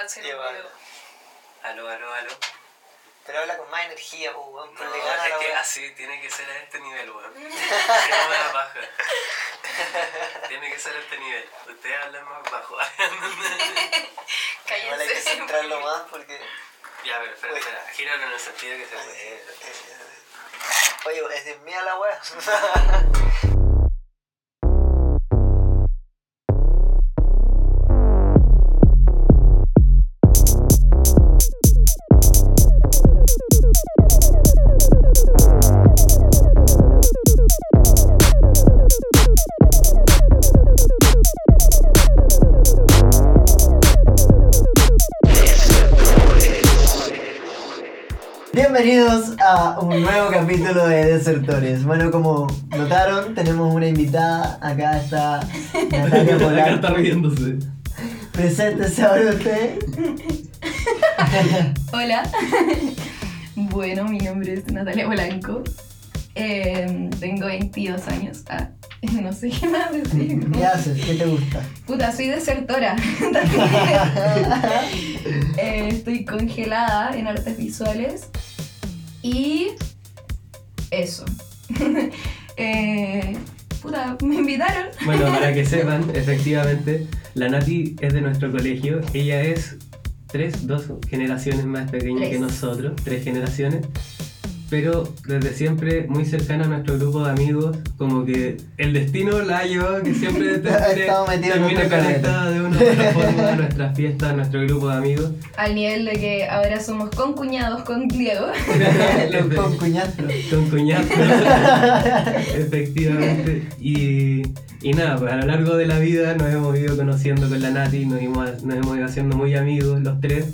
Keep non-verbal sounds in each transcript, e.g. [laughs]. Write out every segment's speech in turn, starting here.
y no video. Aló, aló, aló. Pero habla con más energía, pues, weón. No, es que así tiene que ser a este nivel, weón. [laughs] No me. Tiene que ser a este nivel. Ustedes hablan más bajo. [laughs] Igual hay que centrarlo más porque. ya, pero espera, espera. Gíralo en el sentido que se eh, puede. eh, Oye, es de mía la weá. [laughs] Bienvenidos a un nuevo capítulo de Desertores. Bueno, como notaron, tenemos una invitada. Acá está Natalia [laughs] Acá Polar. está riéndose. Preséntese ahora usted. [laughs] Hola. bueno, mi nombre es Natalia Polanco. Eh, tengo 22 años. Ah, [laughs] no sé qué más decir. ¿Qué haces? ¿Qué te gusta? Puta, soy desertora. Eh, estoy congelada en artes visuales. Y eso. [laughs] Eh, puta, me invitaron. Bueno, [laughs] para que sepan, efectivamente, la Nati es de nuestro colegio. Ella es tres, dos generaciones más pequeña Tres. que nosotros, tres generaciones. Pero desde siempre muy cercana a nuestro grupo de amigos, como que el destino la ha llevado que siempre [laughs] Ha termine, estado metido en termine otro planeta. conectada de una u otra forma a nuestras fiestas, a nuestro grupo de amigos. Al nivel de que ahora somos concuñados con Diego. [laughs] Los concuñastros. Con cuñados. [laughs] Efectivamente. Y, y nada, pues a lo largo de la vida nos hemos ido conociendo con la Nati, nos, hemos- nos hemos ido haciendo muy amigos los tres.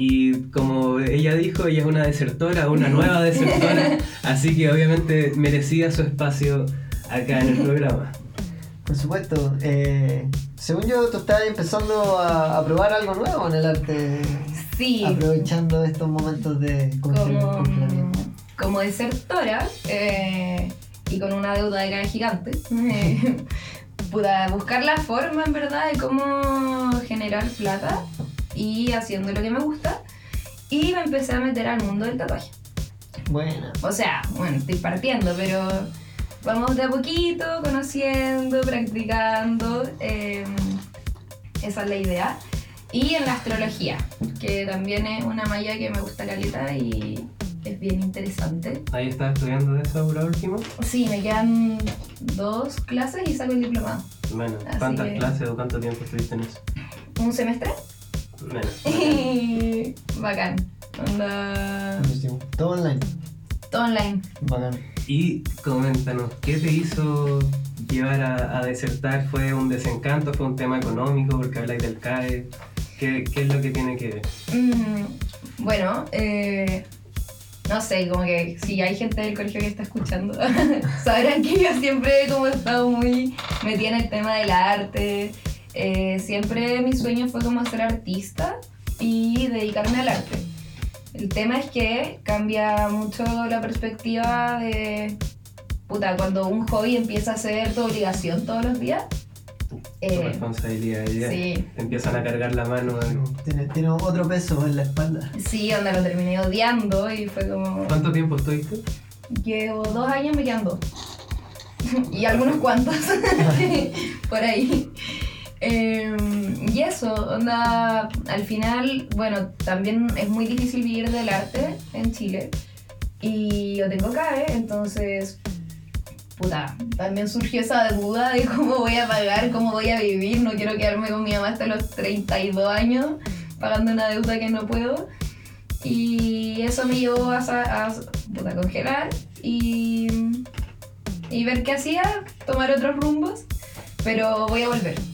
Y como ella dijo, ella es una desertora, una nueva [laughs] desertora, así que obviamente merecía su espacio acá en el [laughs] programa. Por supuesto. eh, según yo, tú estás empezando a, a probar algo nuevo en el arte. Sí. Aprovechando estos momentos de como, como desertora eh, y con una deuda de cara gigante, eh, [laughs] pude buscar la forma en verdad de cómo generar plata y haciendo lo que me gusta y me empecé a meter al mundo del tatuaje. Buena. O sea, bueno, estoy partiendo, pero vamos de a poquito, conociendo, practicando. eh, esa es la idea. Y en la astrología, que también es una malla que me gusta caleta y es bien interesante. Ahí estás estudiando de eso por último. Sí, me quedan dos clases y saco el diplomado. Bueno, ¿cuántas que- clases o cuánto tiempo estuviste en eso? Un semestre Menos. [laughs] y bacán. Onda. Todo online. todo online. Bacán. Y coméntanos, ¿qué te hizo llevar a, a desertar? ¿Fue un desencanto? ¿Fue un tema económico? Porque habláis del CAE. ¿Qué, qué es lo que tiene que ver? Mm, bueno, eh, no sé, como que si hay gente del colegio que está escuchando, [laughs] sabrán que yo siempre como he estado muy metida en el tema del arte. Eh, siempre mi sueño fue como ser artista y dedicarme al arte. El tema es que cambia mucho la perspectiva de, puta, cuando un hobby empieza a ser tu obligación todos los días. Tu eh, responsabilidad. ya sí, te Empiezan a cargar la mano. Tiene, tiene otro peso en la espalda. sí, onda lo terminé odiando y fue como... ¿Cuánto tiempo estuviste? Llevo dos años, me quedan dos. [laughs] y algunos cuantos. [laughs] Por ahí. Eh, y eso, onda, al final, bueno, también es muy difícil vivir del arte en Chile. Y yo tengo CAE, entonces, puta, también surgió esa duda de cómo voy a pagar, cómo voy a vivir. No quiero quedarme con mi mamá hasta los 32 años pagando una deuda que no puedo. Y eso me llevó a, a congelar y, y ver qué hacía, tomar otros rumbos, pero voy a volver.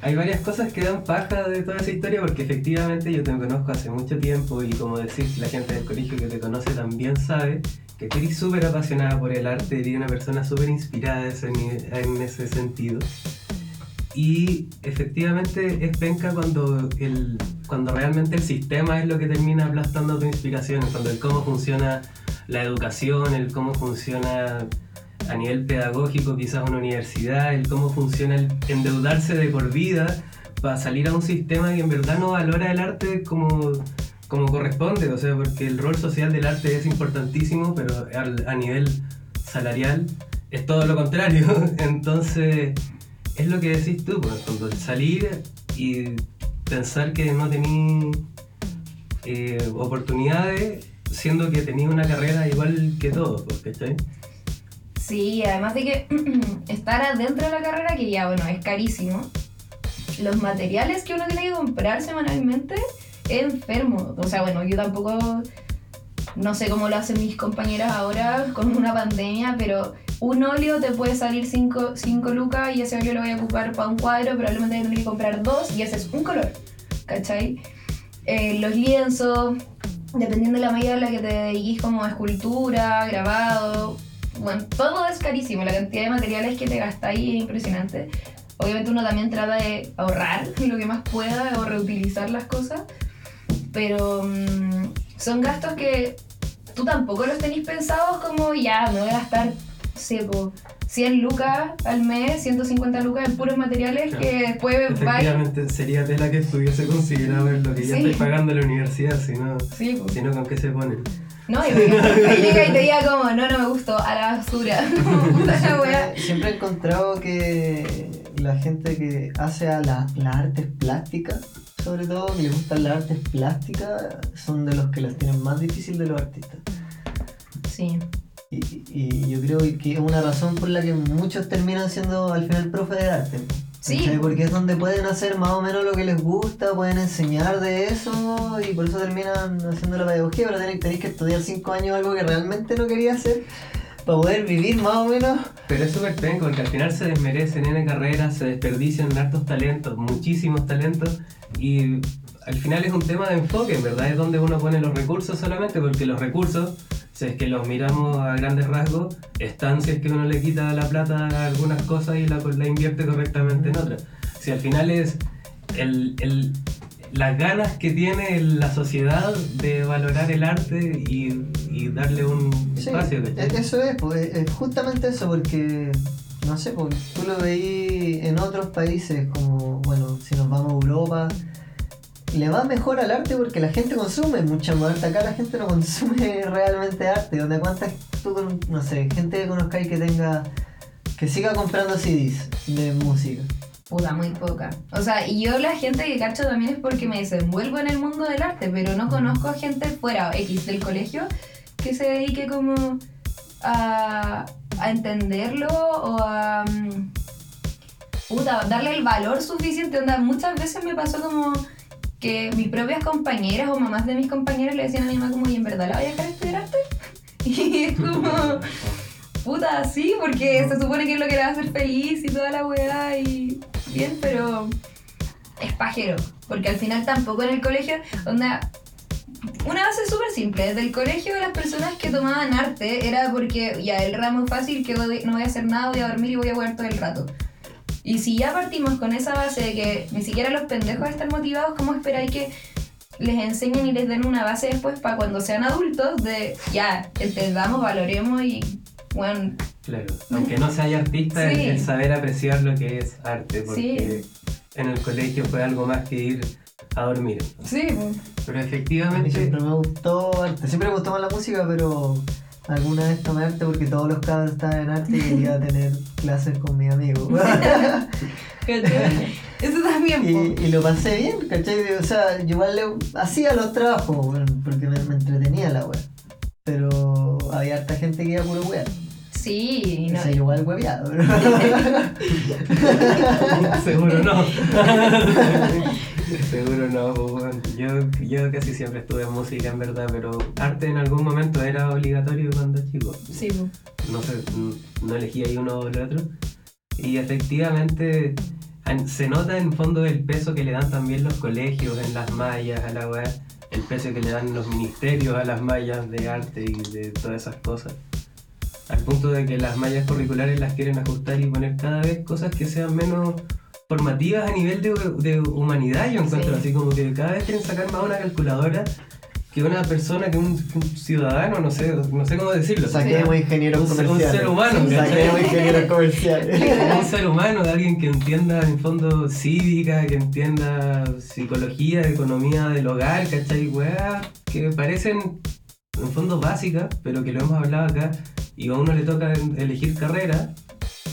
Hay varias cosas que dan paja de toda esa historia porque efectivamente yo te conozco hace mucho tiempo y como decís, la gente del colegio que te conoce también sabe que tú eres súper apasionada por el arte, eres una persona súper inspirada en ese sentido. Y efectivamente es penca cuando, el, cuando realmente el sistema es lo que termina aplastando tu inspiración, cuando el cómo funciona la educación, el cómo funciona a nivel pedagógico quizás una universidad, el cómo funciona el endeudarse de por vida para salir a un sistema que en verdad no valora el arte como, como corresponde, o sea, porque el rol social del arte es importantísimo, pero a nivel salarial es todo lo contrario. [laughs] Entonces, es lo que decís tú, por salir y pensar que no tenís eh, oportunidades, siendo que tenías una carrera igual que todos, ¿cachai? Sí, además de que [clears throat] estar adentro de la carrera, que ya, bueno, es carísimo, los materiales que uno tiene que comprar semanalmente es enfermo. O sea, bueno, yo tampoco, no sé cómo lo hacen mis compañeras ahora con una pandemia, pero un óleo te puede salir 5 lucas y ese óleo lo voy a ocupar para un cuadro, probablemente voy a tener que comprar dos y ese es un color, ¿cachai? Eh, los lienzos, dependiendo de la medida en la que te dediques como escultura, grabado, bueno, todo es carísimo, la cantidad de materiales que te gastáis es impresionante. Obviamente uno también trata de ahorrar [laughs] lo que más pueda o reutilizar las cosas, pero mm, son gastos que tú tampoco los tenéis pensados como ya, me voy a gastar, sé, po, 100 lucas al mes, 150 lucas en puros materiales Claro. que después. Efectivamente, sería tela que estuviese considerado en lo que ya Sí. estoy pagando en la universidad, si no, Sí, si no, ¿con qué se ponen? No, y llega y te diga como, no, no me gustó, a la basura. [laughs] Como puta la wea. Siempre, siempre he encontrado que la gente que hace a la- las artes plásticas, sobre todo, que les gustan las artes plásticas, son de los que las tienen más difícil de los artistas. Sí. Y, y yo creo que es una razón por la que muchos terminan siendo al final profe de arte. Sí. ¿cachai? Porque es donde pueden hacer más o menos lo que les gusta, pueden enseñar de eso y por eso terminan haciendo la pedagogía, pero tenéis, tenéis que estudiar cinco años algo que realmente no quería hacer para poder vivir más o menos. Pero es súper penco, porque al final se desmerecen en carreras, se desperdician hartos talentos, muchísimos talentos, y al final es un tema de enfoque, en verdad es donde uno pone los recursos solamente, porque los recursos, si es que los miramos a grandes rasgos, están si es que uno le quita la plata a algunas cosas y la, la invierte correctamente en otras. Si al final es el, el- las ganas que tiene la sociedad de valorar el arte y, y darle un Sí, espacio. ¿cachai? e- eso es, pues, es justamente eso, porque, no sé, porque tú lo veí en otros países, como, bueno, si nos vamos a Europa, le va mejor al arte porque la gente consume mucha más. Acá la gente no consume [laughs] realmente arte. Donde cuántas, tú, no sé, gente que conozcáis que tenga, que siga comprando CDs de música. Puta, muy poca. O sea, y yo la gente que cacho también es porque me desenvuelvo en el mundo del arte, pero no conozco gente fuera X del colegio que se dedique como a, a entenderlo o a... mm, Puta, darle el valor suficiente. Onda, muchas veces me pasó como que mis propias compañeras o mamás de mis compañeros le decían a mi mamá como, ¿y en verdad la voy a dejar estudiar arte? [laughs] Y es como... Puta, sí, porque se supone que es lo que le va a hacer feliz y toda la weá y bien, pero es pajero, porque al final tampoco en el colegio, onda, una base súper simple, desde el colegio las personas que tomaban arte era porque ya el ramo es fácil, que no voy a hacer nada, voy a dormir y voy a jugar todo el rato. Y si ya partimos con esa base de que ni siquiera los pendejos están motivados, ¿cómo esperáis que les enseñen y les den una base después para cuando sean adultos de ya, entendamos, valoremos y bueno, Claro, aunque no sea artista, el- Sí. el, saber apreciar lo que es arte, porque en el colegio fue algo más que ir a dormir. sí, Pero A mí efectivamente, siempre me gustó arte. Siempre me gustó más la música, pero alguna vez tomé arte porque todos los cabros estaban en arte y quería tener clases con mis amigos. [laughs] ¿cachai? [laughs] Eso también, y, y lo pasé bien, ¿cachai? O sea, yo igual le, hacía los trabajos, bueno, porque me, me entretenía la wea. Pero había harta gente que iba a puro wea. Sí, O no. sea, yo igual hueveado. [laughs] seguro no. [laughs] seguro no, bueno. yo, yo casi siempre estuve en música en verdad, pero arte en algún momento era obligatorio cuando chico. Sí, no sé, no elegí ahí uno o el otro. Y efectivamente se nota en fondo el peso que le dan también los colegios en las mallas a la weá, el peso que le dan los ministerios a las mallas de arte y de todas esas cosas. Al punto de que las mallas curriculares las quieren ajustar y poner cada vez cosas que sean menos formativas a nivel de, de humanidad, yo encuentro Sí. así como que cada vez quieren sacar más una calculadora que una persona, que un, ciudadano, no sé, no sé cómo decirlo. Saquemos ingenieros Un ser- un comerciales. ser humano. Saquemos ingenieros comerciales. [laughs] Un ser humano, de alguien que entienda en fondo cívica, que entienda psicología, economía del hogar, ¿cachai? Weá, que parecen en fondo básicas, pero que lo hemos hablado acá, y a uno le toca elegir carrera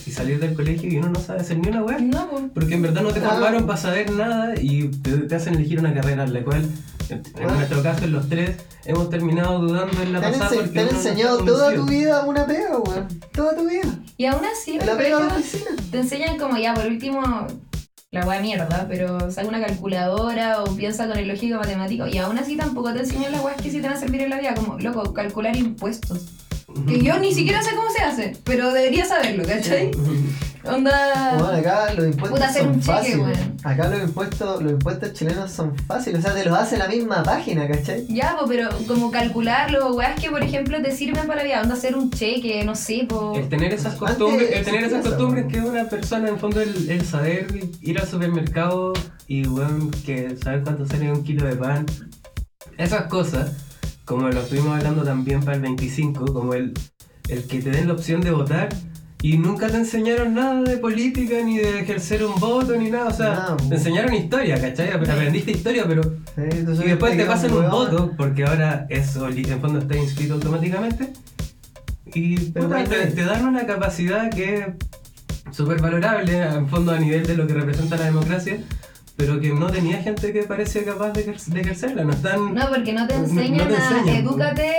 y salir del colegio y uno no sabe hacer ni una weá. No, pues. Porque en verdad no te formaron para saber nada y te, te hacen elegir una carrera en la cual, en, Ah. nuestro caso, en los tres, hemos terminado dudando en la Te pasada ense- te han enseñado toda tu vida una pega, weón. Toda tu vida. Y aún así, La pega de colegio oficina. te enseñan como ya, por último, la wea mierda, pero saca una calculadora o piensa con el lógico matemático y aún así tampoco te enseñan las weas que sí te van a servir en la vida, como, loco, calcular impuestos. Que yo ni siquiera sé cómo se hace, pero debería saberlo, ¿cachai? Onda... Bueno, acá los impuestos hacer son un cheque, fáciles. weón. Acá los impuestos, los impuestos chilenos son fáciles, o sea, te los hace la misma página, ¿cachai? Ya, po, pero como calcularlo, weas que por ejemplo te sirven para la vida, onda hacer un cheque, no sé, po. El tener esas Antes costumbres, el tener esas costumbres que una persona, en fondo, el, el saber ir al supermercado y, weón, que saber cuánto sale un kilo de pan. Esas cosas, como lo estuvimos hablando también para el 25, como el, el que te den la opción de votar y nunca te enseñaron nada de política, ni de ejercer un voto, ni nada. O sea, te enseñaron historia, ¿cachai? Aprendiste historia, pero Sí, y después te pasan un voto, porque ahora eso en fondo está inscrito automáticamente. Y Pero puta, bueno, te, te dan una capacidad que es súper valorable, en fondo a nivel de lo que representa la democracia, pero que no tenía gente que parece capaz de, de ejercerla. No están. No, porque no te No- no enseñan te a edúcate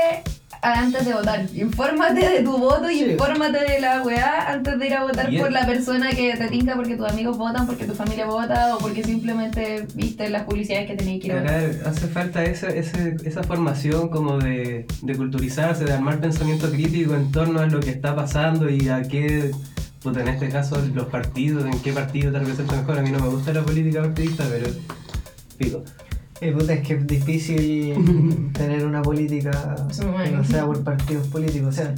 antes de votar. Infórmate de tu voto y Sí. infórmate de la weá antes de ir a votar por la persona que te tinca porque tus amigos votan, porque tu familia vota o porque simplemente viste las publicidades que tenías que ir a votar. hace falta esa, ese- esa formación como de, de culturizarse, de armar pensamiento crítico en torno a lo que está pasando y a qué, puta, en este caso los partidos, en qué partido te representa mejor. A mí no me gusta la política partidista, pero pico. Y puta, es que es difícil [laughs] tener una política que no sea por partidos políticos. O sea,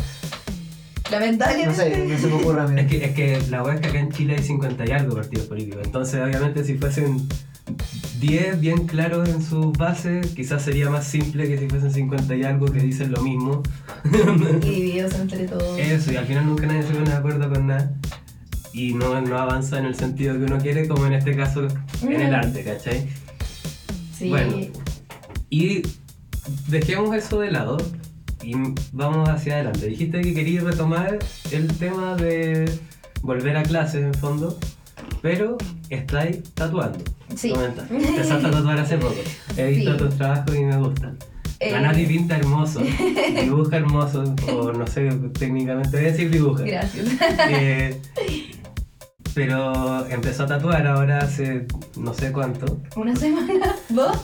Lamentablemente. no sé, no se me ocurre a mí. Es que, es que la weá es que acá en Chile hay 50 y algo partidos políticos. Entonces, obviamente, si fuesen 10 bien claros en sus bases, quizás sería más simple que si fuesen 50 y algo que dicen lo mismo. Y [laughs] divididos entre todos. Eso, y al final nunca nadie se pone de acuerdo con nada. Y no, no avanza en el sentido que uno quiere, como en este caso en el Mm. arte, ¿cachai? Sí. Bueno. Y dejemos eso de lado y vamos hacia adelante. Dijiste que querías retomar el tema de volver a clases en fondo, pero estáis tatuando. Sí. Comentaste. [laughs] Empezaste a tatuar hace poco. He visto Sí. tus trabajos y me gustan. Eh, pinta hermoso, [laughs] dibuja hermoso, o no sé, técnicamente voy a decir dibuja. Gracias. Eh, [laughs] pero empezó a tatuar ahora hace no sé cuánto. ¿Una semana? ¿Dos?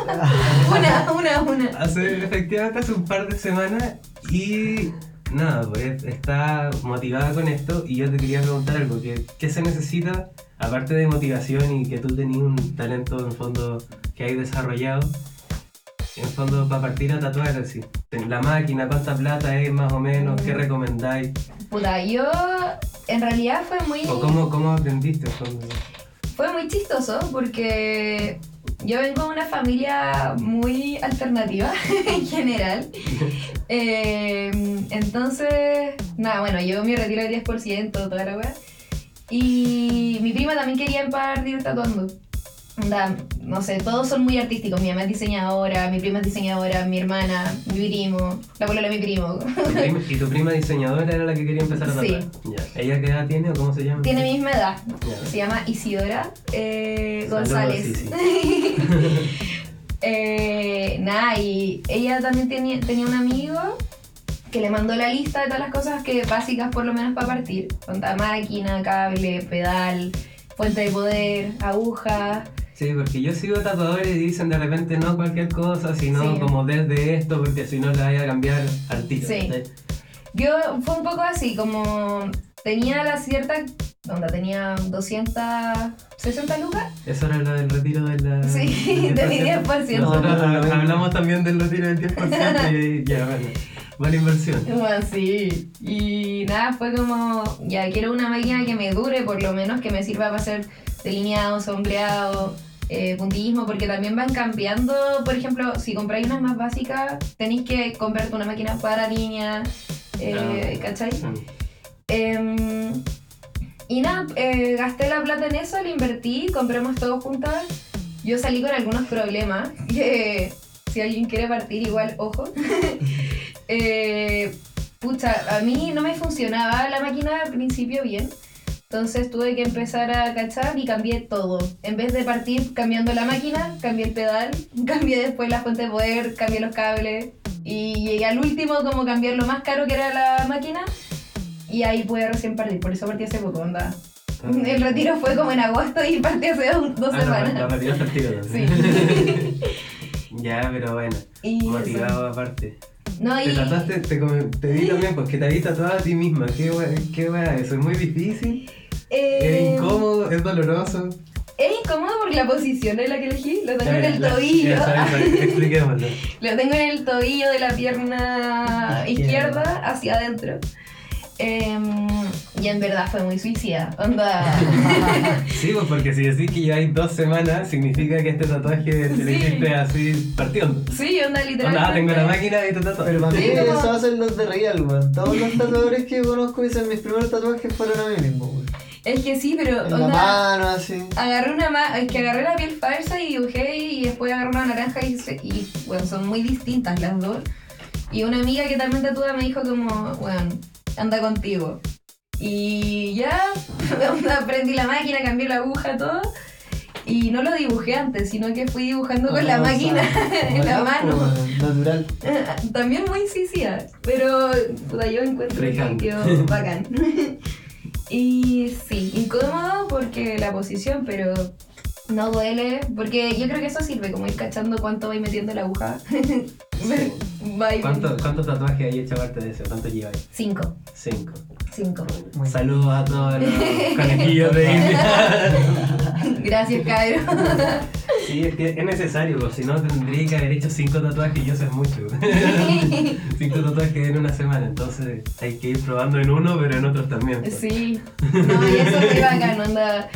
una, una, una. Hace, efectivamente hace un par de semanas y nada, pues está motivada con esto y yo te quería preguntar algo, que, ¿qué se necesita, aparte de motivación y que tú tenías un talento en fondo que hay desarrollado, en fondo para partir a tatuar así? La máquina, ¿cuánta plata es más o menos? ¿Qué recomendáis? Puta, yo en realidad fue muy... ¿O cómo, cómo aprendiste en fondo? Fue muy chistoso porque yo vengo de una familia muy alternativa [laughs] en general. [laughs] Eh, entonces, nada, bueno, yo mi retiro del 10%, toda la weá. Y mi prima también quería partir tatuando. Onda, no sé, todos son muy artísticos. Mi mamá es diseñadora, mi prima es diseñadora, mi hermana, mi primo, la abuela de mi primo. ¿Tu prima- ¿Y tu prima diseñadora era la que quería empezar a Sí. tatuar? Ya. ¿Ella qué edad tiene o cómo se llama? Tiene mi misma edad. Ya. Se llama Isidora eh, González. Isi. [laughs] [laughs] Eh, nada, y ella también tenía, tenía un amigo que le mandó la lista de todas las cosas que básicas por lo menos para partir. Conta máquina, cable, pedal, fuente de poder, aguja. Sí, porque yo sigo tatuadores y dicen de repente no cualquier cosa, sino Sí. como desde esto, porque si no le vaya a cambiar al tiro. Sí. Yo fue un poco así, como tenía la cierta, onda, tenía 260 lucas. Eso era lo del retiro de la... Sí, del de mi 10%. 10%. Nosotros hab- hablamos también del retiro del 10% y ya, bueno, buena inversión. [laughs] Bueno, sí. Y nada, fue como, ya quiero una máquina que me dure, por lo menos que me sirva para hacer delineado, sombreado. eh, puntillismo, porque también van cambiando. Por ejemplo, si compráis unas más básicas, tenéis que comprarte una máquina para niña, eh, Ah. ¿cachai? Mm. Em, y nada, eh, gasté la plata en eso, la invertí, compramos todos juntas. Yo salí con algunos problemas, [laughs] que si alguien quiere partir igual, ojo. [laughs] Eh, pucha, a mí no me funcionaba la máquina al principio bien. Entonces tuve que empezar a cachar y cambié todo. En vez de partir cambiando la máquina, cambié el pedal, [laughs] cambié después la fuente de poder, cambié los cables. Y llegué al último como cambiar lo más caro que era la máquina. Y ahí pude recién partir, por eso partí hace poco, onda. El retiro fue como en agosto y partí hace dos, Ah, semanas. Sí. ya, pero bueno, [laughs] Y eso. motivado aparte. No, Te trataste, te, te di también, pues que te habías tatuado a ti misma. ¿Qué wea, qué wea eso? ¿Es muy difícil? eh, ¿Es incómodo? ¿Es doloroso? es incómodo porque la posición en la que elegí, lo tengo en el La- tobillo. Expliquémoslo. [laughs] Lo tengo en el tobillo de la pierna Izquierda. izquierda hacia adentro. Em, y en verdad fue muy suicida. Onda. [laughs] Sí, pues porque si decís que lleváis dos semanas, significa que este tatuaje te lo Sí. hiciste así partiendo. sí, onda literal. Onda, ah, tengo la máquina y te tatuaje. Pero para mí Sí, como- eso hace los de real, weón. Todos los tatuadores que conozco dicen mis primeros tatuajes fueron a mí mismo, weón. Es que sí, pero. En la onda, mano, así. Agarré una ma es que agarré la piel falsa y dibujé y después agarré una naranja y, se- y bueno, son muy distintas las dos. Y una amiga que también tatúa me dijo como, bueno, anda contigo. Y ya, onda, [laughs] prendí la máquina, cambié la aguja, todo. Y no lo dibujé antes, sino que fui dibujando con la Ah, sea, máquina [laughs] en la mano. Natural. [laughs] También muy suicida, pero puta, yo encuentro que Freehand. quedó bacán. y sí, incómodo porque la posición, pero no duele, porque yo creo que eso sirve, como ir cachando cuánto vais metiendo la aguja. [laughs] ¿Cuánto- ¿Cuántos tatuajes hay hecho aparte de eso? ¿Cuántos lleváis? Cinco, Cinco. cinco. Muy Saludos a todos los [laughs] conejillos de India. [laughs] Gracias, cabrón. Sí, es que es necesario, porque si no tendría que haber hecho cinco tatuajes y eso es mucho. cinco tatuajes en una semana, entonces hay que ir probando en uno, pero en otros también. pues. Sí, no, y eso fue bacán, onda.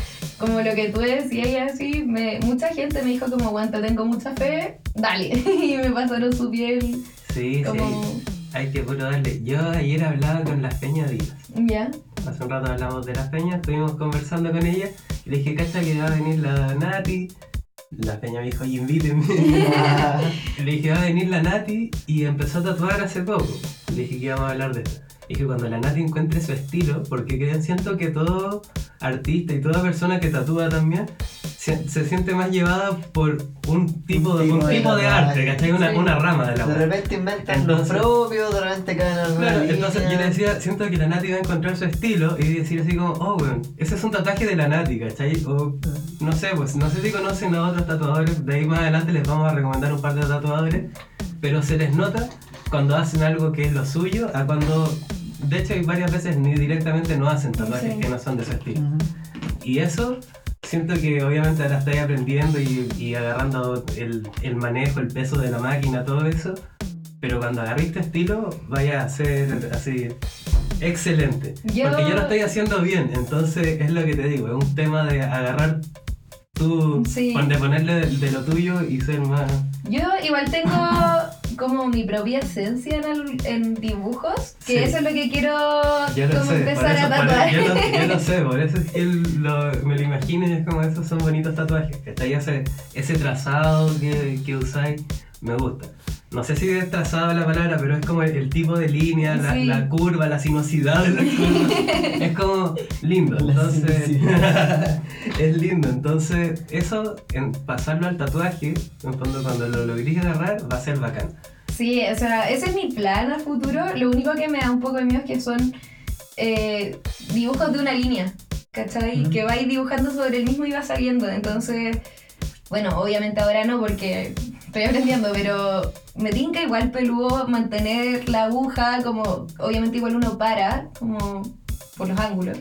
Como lo que tú decías y así, me, mucha gente me dijo como, aguanta, tengo mucha fe, dale. [laughs] y me pasaron su piel Sí, como, sí, hay que puro darle. Yo ayer hablaba con la Peña Díaz. ya. Hace un rato hablamos de la Peña, estuvimos conversando con ella y le dije, cacha que va a venir la Nati. La Peña me dijo, oye, invítenme. [laughs] [laughs] Le dije, va a venir la Nati y empezó a tatuar hace poco. Le dije que íbamos a hablar de eso. Le dije, cuando la Nati encuentre su estilo, porque creo- siento que todo artista y toda persona que tatúa también se, se siente más llevada por un tipo, de, un tipo de tipo de tatuaje. arte, ¿cachai? Una, Sí. una rama de la De repente inventan Entonces- lo propio, de repente caen en alguna Claro, entonces yo le decía, siento que la Nati va a encontrar su estilo y decir así como, oh, weón, ese es un tatuaje de la Nati, ¿cachai? O no sé, pues no sé si conocen a otros tatuadores, de ahí más adelante les vamos a recomendar un par de tatuadores, pero se les nota cuando hacen algo que es lo suyo a cuando, de hecho, hay varias veces ni directamente no hacen tatuajes Sí. que no son de su estilo. Y eso siento que obviamente ahora estáis aprendiendo y, y agarrando el, el manejo, el peso de la máquina, todo eso. Pero cuando agarriste estilo, vaya a ser así excelente. Yo- Porque yo lo estoy haciendo bien, entonces es lo que te digo, es un tema de agarrar tú, Sí. de ponerle de, de lo tuyo y ser más... Yo igual tengo como mi propia esencia en, el- en dibujos, que Sí. eso es lo que quiero Yo como sé, empezar eso, a tatuar. yo, lo, yo lo [laughs] sé, por eso es que lo- me lo imagino y es como esos son bonitos tatuajes, está ahí ese, ese trazado que, que usáis, me gusta. No sé si es trazado la palabra, pero es como el, el tipo de línea, la, Sí. la curva, la sinuosidad de la curva. es como lindo, entonces [laughs] es lindo. Entonces, eso, en pasarlo al tatuaje, en fondo cuando lo logréis agarrar, va a ser bacán. Sí, o sea, ese es mi plan a futuro. Lo único que me da un poco de miedo es que son eh, dibujos de una línea, ¿cachai? Ujú. Que vais dibujando sobre el mismo y va saliendo. Entonces, bueno, obviamente ahora no porque estoy aprendiendo, pero me tinca igual peludo mantener la aguja, como obviamente igual uno para, como por los ángulos.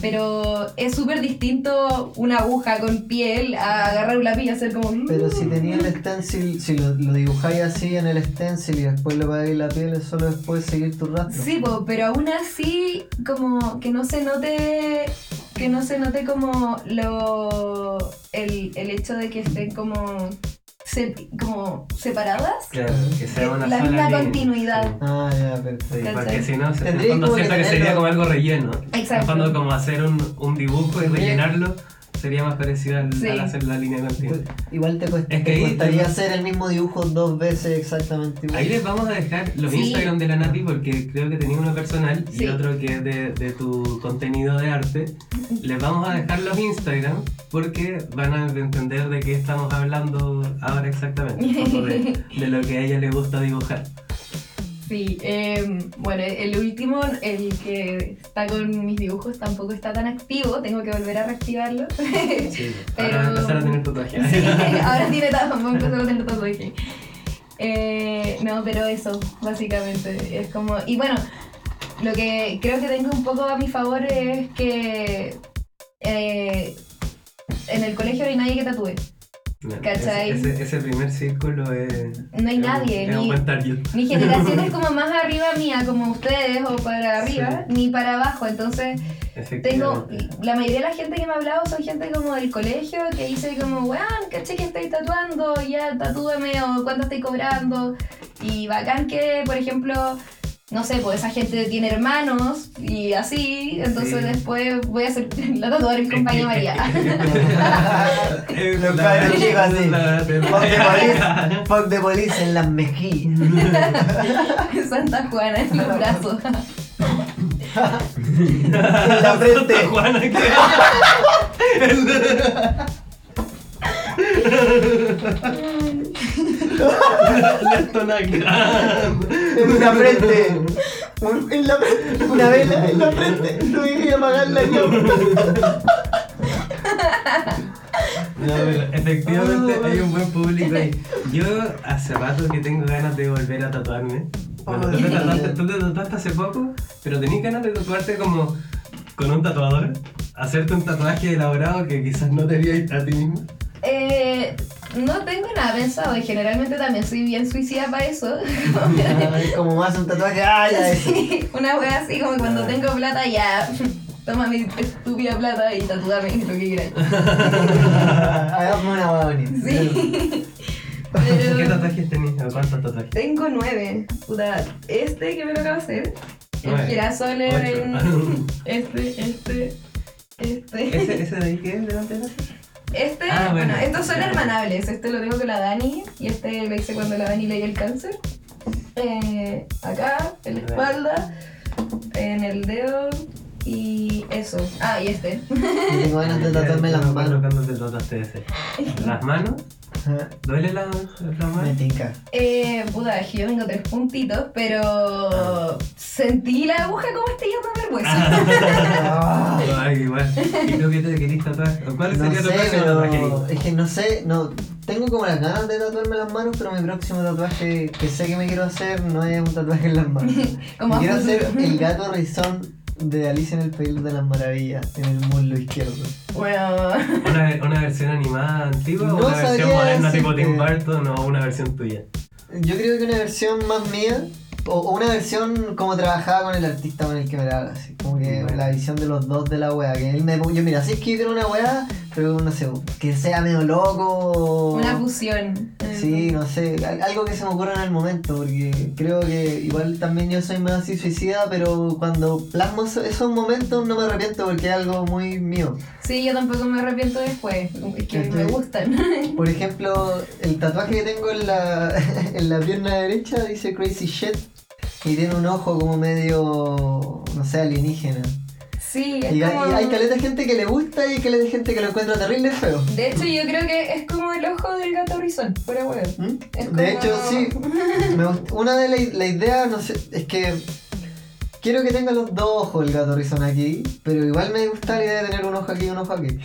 Pero es súper distinto una aguja con piel a agarrar un lápiz y hacer como... Pero si tenía el stencil, si lo, lo dibujáis así en el stencil y después le pegáis la piel, es solo después seguir tu rastro. Sí, po, pero aún así, como que no se note que no se note como lo el, el hecho de que estén como, se- como separadas. Claro, que sea una La sola misma línea, continuidad. sí. Ah, ya, Sí, perfecto. porque ¿Cachai? si no, se- en el Tendría fondo como que siento que sería como algo relleno. Exacto. En el fondo como hacer un, un dibujo y rellenarlo sería más parecido al, Sí. al hacer la línea continua. Igual te, cuesta, Es que te costaría te- hacer el mismo dibujo dos veces exactamente igual. Ahí les vamos a dejar los Sí. Instagram de la Nati porque creo que tenía uno personal Sí. y otro que es de, de tu contenido de arte. Les vamos a dejar los Instagram porque van a entender de qué estamos hablando ahora exactamente. de, de lo que a ella le gusta dibujar. Sí, em, bueno, el último, el que está con mis dibujos, tampoco está tan activo. Tengo que volver a reactivarlo. Sí. [laughs] Ahora Pero- [laughs] va a empezar a tener tatuajes. Sí, ahora tiene tatuaje, empezar a tener tatuaje. Eh, no, pero eso, básicamente. Es como. Y bueno, lo que creo que tengo un poco a mi favor es que. eh, en el colegio no hay nadie que tatúe. No, ¿Cachai? Ese, primer círculo es. No hay es nadie, un ni-. Mi generación es como [laughs] más arriba mía, como ustedes, o para arriba, Sí. ni para abajo. Entonces, tengo. La mayoría de la gente que me ha hablado son gente como del colegio que dice, como, weón, caché que estoy tatuando, ya tatúame, o cuánto estoy cobrando. Y bacán que, por ejemplo. No sé, pues esa gente tiene hermanos y así, entonces Sí. después voy a hacer [laughs] la tatuadora en compañía María. Los cabros chicos así. Fuck de police, fuck de police en las mejillas. [laughs] Santa Juana en los brazos. en la frente. Juana, ¿qué? [laughs] [laughs] En la frente. Un- en la frente. Una vela en la frente. No iba a apagarla yo. No, pero efectivamente hay un buen público ahí. Yo hace rato que tengo ganas de volver a tatuarme. Bueno, tú, te Ay. tatuaste, tú te tatuaste hace poco, pero tenías ganas de tatuarte como con un tatuador. Hacerte un tatuaje elaborado que quizás no te harías a ti mismo. Eh, no tengo nada pensado y generalmente también soy bien suicida para eso. [laughs] Como más un tatuaje. Ay, ya. [laughs] Sí, una wea así como cuando tengo plata ya. [laughs] Toma mi estúpida plata y tatúame lo que quieras. Hagamos una hueá bonita. Sí. ¿Qué Pero tatuajes tenías? ¿O ¿Cuántos tatuajes? tengo nueve. Puta, este que me lo acabo de hacer. El girasol en. Este, este, este. ¿Ese, ¿Ese de ahí qué es de la Este, Ah, bueno, bueno. estos son hermanables. Este lo tengo con la Dani y este lo hice cuando la Dani le dio el cáncer. Eh, acá, en la espalda, en el dedo y eso. Ah, y este. Y tengo ganas de tatuarme las manos. ¿Cuándo te tatuaste ese? ¿Las manos? ¿Duele la- las Me manos? tinca. Eh, puta, es que yo tengo tres puntitos, pero sentí la aguja como este yendo el hueso. Ah. [laughs] [laughs] Ay, igual. ¿Y tú qué te querís ¿Cuál No sería tu próximo es que no sé, no tengo como las ganas de tatuarme las manos, pero mi próximo tatuaje que sé que me quiero hacer no es un tatuaje en las manos. [laughs] Me quiero hacer el gato rizón de Alicia en el País de las Maravillas en el muslo izquierdo. Bueno, ¿Una, ¿Una versión animada antigua No o una versión moderna tipo. Tim Burton o una versión tuya? Yo creo que una versión más mía, o, o una versión como trabajaba con el artista con el que me la haga, así, como que Bueno. la visión de los dos de la wea, que él me yo mira, si es que yo quiero una wea, pero no sé, que sea medio loco. una fusión. Sí, no sé, al- algo que se me ocurra en el momento, porque creo que igual también yo soy más así suicida, pero cuando plasmo eso- esos momentos no me arrepiento porque es algo muy mío. Sí, yo tampoco me arrepiento después. Es que me gustan. [laughs] Por ejemplo, el tatuaje que tengo en la, [laughs] en la pierna derecha dice Crazy Shit y tiene un ojo como medio, no sé, alienígena. Sí, es Y, hay- como... y hay caleta de gente que le gusta y caleta de gente que lo encuentra terrible feo. De hecho, yo creo que es como el ojo del gato rizón, fuera huevo. ¿Mm? Como- De hecho, sí. Me gust- una de las la ideas, no sé, es que quiero que tenga los dos ojos el gato rizón aquí, pero igual me gusta la idea de tener un ojo aquí y un ojo aquí.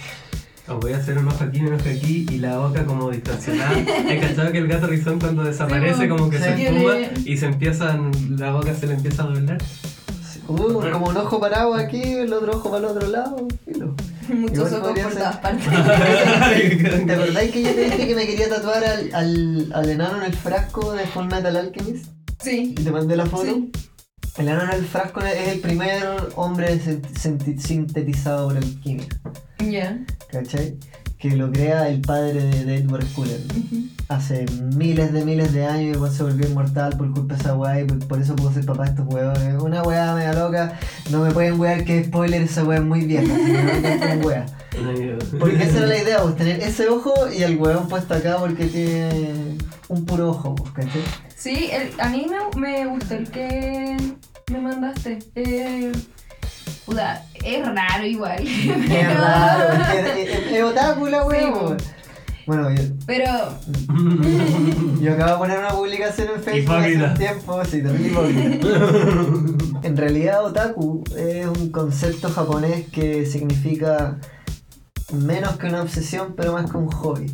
Os voy a hacer un ojo aquí, un ojo aquí y la boca como distorsionada. He [laughs] cachado que el gato rizón cuando desaparece Sí, como que sí. se espuma y se empiezan, la boca se le empieza a doblar. Uh, como un ojo parado aquí, el otro ojo para el otro lado. filo. [laughs] Muchos ojos por ser. todas [laughs] partes. ¿Te acordáis que yo te dije que me quería tatuar al, al, al enano en el frasco de Full Metal Alchemist? sí. Y te mandé la foto. Sí. El ano en el frasco es el primer hombre sintetizado por el químico, Ya. ¿cachai? Que lo crea el padre de, de Edward Cullen. Hace miles de miles de años y igual se volvió inmortal por culpa de esa weá y por, por eso puedo ser papá de estos huevones. Una weá media loca, no me pueden wear que spoiler, esa weá es muy vieja, no weá. [laughs] Porque esa era la idea, pues tener ese ojo y el huevón puesto acá porque tiene un puro ojo, pues, ¿cachai? Sí, el- a mí me, me gustó el que me mandaste. Eh, puta, es raro igual. Pero- [laughs] raro, es, que es, es- es otaku la wea, Sí, pues. Bueno, yo, Pero [laughs] yo acabo de poner una publicación en Facebook hace un tiempo, sí, también hipócrita. [laughs] En realidad, otaku es un concepto japonés que significa menos que una obsesión, pero más que un hobby.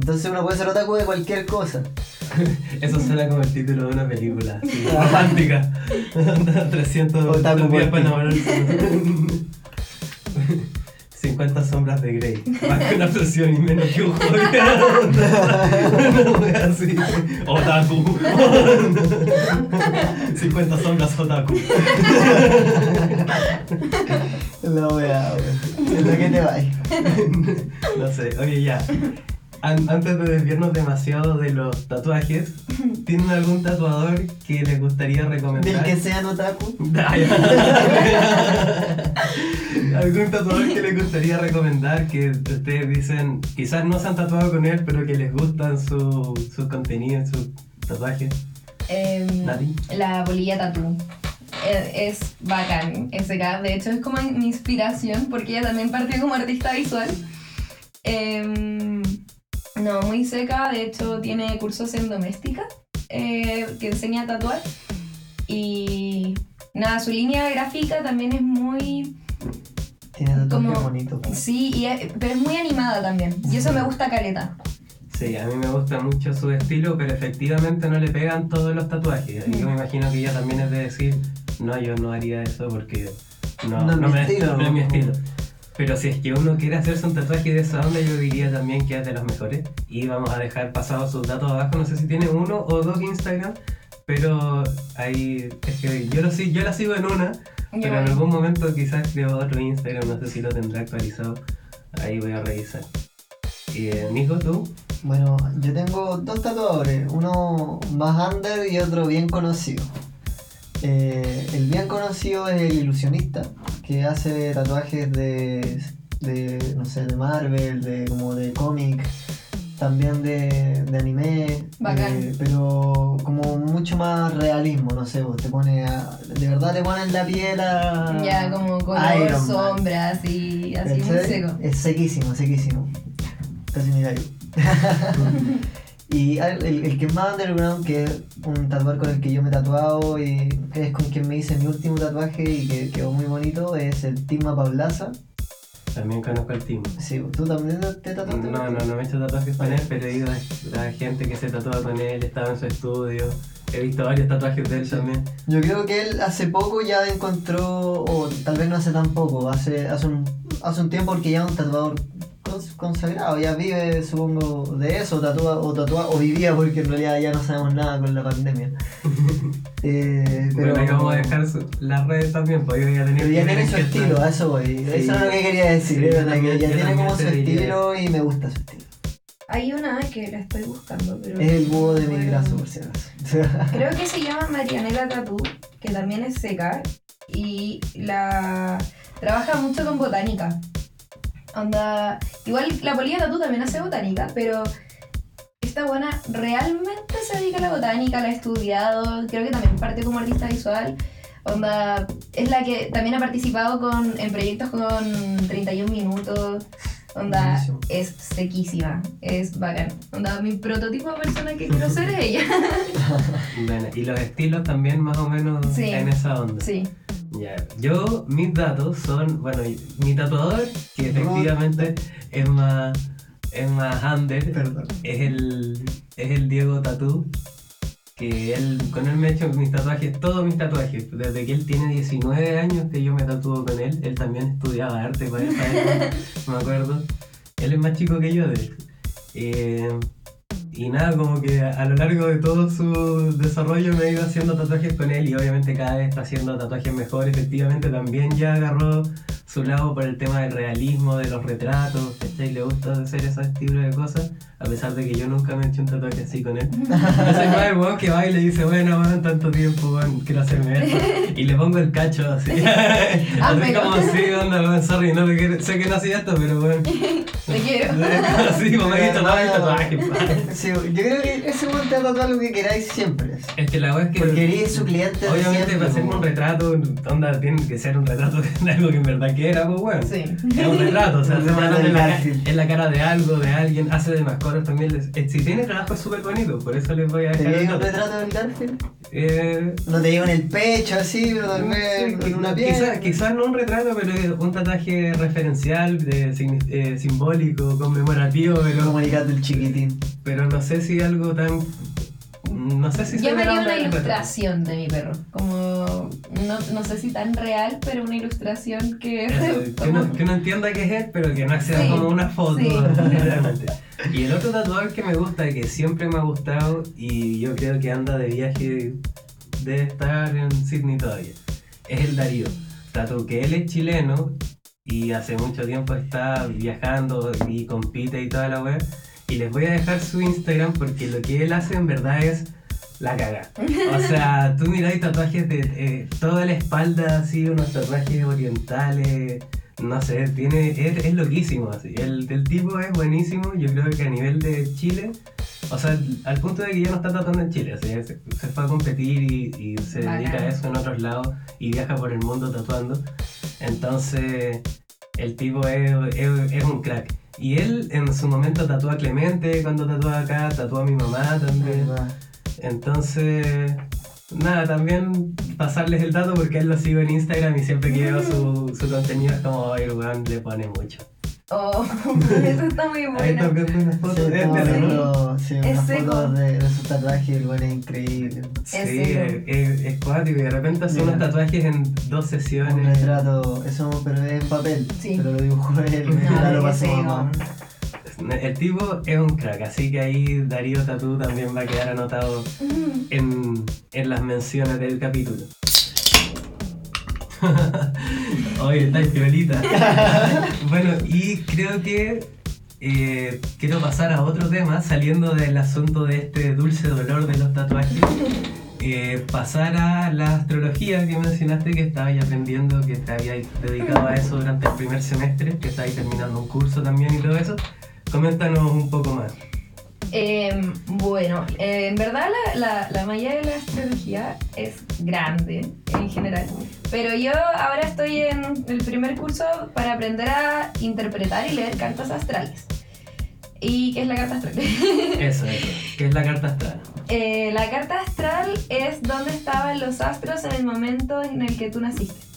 Entonces uno puede ser otaku de cualquier cosa. [laughs] Eso suena como el título de una película sí, [laughs] romántica. [laughs] 300 Otaku días para ti. enamorarse. 50 sombras de Grey. Más que una obsesión y menos que un así. Otaku. 50 sombras otaku. La wea, wea. Es lo que te va. No sé, oye ya. An- antes de desviarnos demasiado de los tatuajes, [laughs] ¿tienen algún tatuador que les gustaría recomendar? Del que sean otaku. [laughs] Ah. [laughs] ¿Algún tatuador que les gustaría recomendar que ustedes dicen, quizás no se han tatuado con él, pero que les gustan su, sus contenidos, sus tatuajes? em, Nadie. la bolilla tatú. Eh, Es bacán, SK. De hecho, es como mi inspiración porque ella también partió como artista visual. Em, no, muy seca. De hecho, tiene cursos en doméstica eh, que enseña a tatuar. Y nada, su línea gráfica también es muy. Tiene tatuajes Como- bonitos. Sí, y es- pero es muy animada también. Y eso me gusta caleta. Sí, a mí me gusta mucho su estilo, pero efectivamente no le pegan todos los tatuajes. Y yo me imagino que ella también es de decir, no, yo no haría eso porque no, No es mi me- estilo. no es mi estilo. Pero si es que uno quiere hacerse un tatuaje de esa onda, yo diría también que es de los mejores. Y vamos a dejar pasados sus datos abajo. No sé si tiene uno o dos Instagram, pero ahí es que yo, lo, yo la sigo en una, pero en algún momento quizás creo otro Instagram, no sé si lo tendrá actualizado. Ahí voy a revisar. Y eh, Nico, tú, Bueno, yo tengo dos tatuadores, uno más under y otro bien conocido. Eh, el bien conocido es el ilusionista, que hace tatuajes de, de no sé, de Marvel, de como de cómic, también de, de anime, Bacán. eh, pero como mucho más realismo, no sé, vos te pone a- de verdad te ponen la piel a... Ya, como color, Iron Man. sombras y así muy seco. Es sequísimo, sequísimo. Casi mi gallo. [laughs] y el, el que es más underground, que es un tatuador con el que yo me he tatuado y es con quien me hice mi último tatuaje y que quedó muy bonito, es el Tima Paulaza. también conozco al team. Sí, ¿tú también te tatuaste? No, no, no me he hecho tatuajes con él, pero he ido a, a gente que se tatúa con él, estaba en su estudio, he visto varios tatuajes de él Sí. también. Yo creo que él hace poco ya encontró, o tal vez no hace tan poco, hace, hace, un, hace un tiempo porque ya es un tatuador cons- consagrado, ya vive supongo de eso, tatúa, o tatúa, o vivía porque en realidad ya no sabemos nada con la pandemia. [laughs] Eh, pero, Bueno, vamos a dejar su- las redes también, pero ya que ver tiene en su estilo, a eso voy. Sí. Eso es lo que quería decir, Sí, que ya tiene como su estilo y me gusta su estilo. Hay una que la estoy buscando, pero... Es el búho de mi brazo, por si acaso. Creo que [laughs] se llama Marianela Tatú, que también es seca y la trabaja mucho con botánica. Onda, igual la polilla Tatú también hace botánica, pero esta buena realmente se dedica a la botánica, la ha estudiado, creo que también parte como artista visual. Onda, es la que también ha participado con, en proyectos con 31 minutos. Onda, Buenísimo. es sequísima, es bacán. Onda, mi prototipo de persona que quiero ser es [laughs] ella. Bueno, y los estilos también más o menos Sí. en esa onda. Sí. Ya, yo, mis datos son, bueno, mi tatuador, que efectivamente es más, es más under, Perdón. es el, es el Diego Tatú, que él, con él me he hecho mis tatuajes, todos mis tatuajes, desde que él tiene 19 años que yo me tatúo con él, él también estudiaba arte para época, [laughs] me acuerdo, él es más chico que yo de hecho. Eh, y nada, como que a lo largo de todo su desarrollo me he ido haciendo tatuajes con él y obviamente cada vez está haciendo tatuajes mejor. Efectivamente también ya agarró su lado por el tema del realismo, de los retratos, ¿cachai? Le gusta hacer ese estilo de cosas, a pesar de que yo nunca me he hecho un tatuaje así con él. [laughs] Yo soy más el weón que va y le dice, bueno, weón, tanto tiempo, weón, quiero hacerme esto. Y le pongo el cacho así. [laughs] así Házmelo. como así, onda, weón, sorry, no te quiero, sé que no hacía esto, pero weón. [laughs] Te quiero. Así como me he visto todo el tatuaje. Sí, yo creo que ese weón te va a tatuar lo que queráis siempre. Es que la weá es que. Porque eres su cliente Obviamente, siempre, para hacerme un retrato, onda, tiene que ser un retrato de algo que en verdad quiera, pues bueno. Sí. Es un retrato, o sea, se en la, en la cara de algo, de alguien, hace de también. les- eh, si tiene trabajo es súper bonito, por eso les voy a ¿Te dejar el llega un retrato del Garfield? Eh, No te llega en el pecho así, pero tal vez en una quizás piel. quizás no un retrato, pero un tatuaje referencial, de, eh, simbólico, conmemorativo, pero, Comunicate el chiquitín. pero no sé si algo tan. No sé si Yo me verá una ilustración de mi perro. Como, no, no sé si tan real, pero una ilustración que... Eso, que, uno, [laughs] que uno entienda que es pero que no sea Sí, como una foto, sí. [laughs] realmente. Y el otro tatuador que me gusta y que siempre me ha gustado, y yo creo que anda de viaje, debe estar en Sydney todavía, es el Darío. Tatu que él es chileno y hace mucho tiempo está viajando y compite y toda la web. Y les voy a dejar su Instagram porque lo que él hace en verdad es la caga. O [laughs] sea, tú miráis tatuajes de eh, toda la espalda, así, unos tatuajes orientales, no sé, tiene, es, es loquísimo. Así. El, el tipo es buenísimo, yo creo que a nivel de Chile, o sea, al punto de que ya no está tatuando en Chile, o sea, se, se fue a competir y, y se Bacán. dedica a eso en otros lados y viaja por el mundo tatuando. Entonces, el tipo es, es- es un crack. Y él en su momento tatúa a Clemente cuando tatúa acá, tatúa a mi mamá también. Entonces, nada, también pasarles el dato porque él lo sigo en Instagram y siempre que veo su, su contenido es como, el weón le pone mucho. Oh, [laughs] eso está muy Ahí bueno. está viendo una Sí, foto de estamos este, ¿no? sí, seco. fotos de, de sus tatuajes, el weón es increíble. Sí, Es cuático y de repente hace unos tatuajes en dos Un sesiones. retrato, eso, pero es en papel. Sí. Pero lo dibujó él, No, ya lo pasó sí, mamá. El tipo es un crack, así que ahí Darío Tatú también va a quedar anotado Mm. en, en las menciones del capítulo. [laughs] Oye, está piolita. [laughs] bueno, y creo que eh, quiero pasar a otro tema, saliendo del asunto de este dulce dolor de los tatuajes. eh, pasar a la astrología que mencionaste que estabas aprendiendo, que te habías dedicado a eso durante el primer semestre, que estabas terminando un curso también y todo eso. Coméntanos un poco más. Em, bueno, eh, en verdad la, la, la malla de la astrología es grande en general, pero yo ahora estoy en el primer curso para aprender a interpretar y leer cartas astrales. ¿Y qué es la carta astral? [laughs] Eso, eso. ¿Qué es la carta astral? Eh, la carta astral es donde estaban los astros en el momento en el que tú naciste.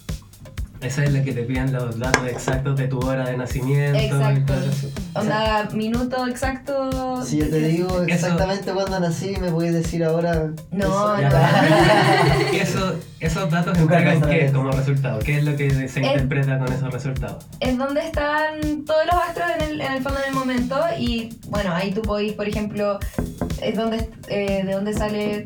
Esa es la que te piden los datos exactos de tu hora de nacimiento. Exacto. eso. Onda, minuto exacto. Si yo te digo Eso- exactamente cuándo nací, ¿me puedes decir ahora? No, eso? [laughs] Eso- esos datos entregan qué como resultado. ¿Qué es lo que se Es- interpreta con esos resultados? es donde están todos los astros en el, en el fondo en el momento y bueno, ahí tú podés, por ejemplo, es donde, eh, de donde sale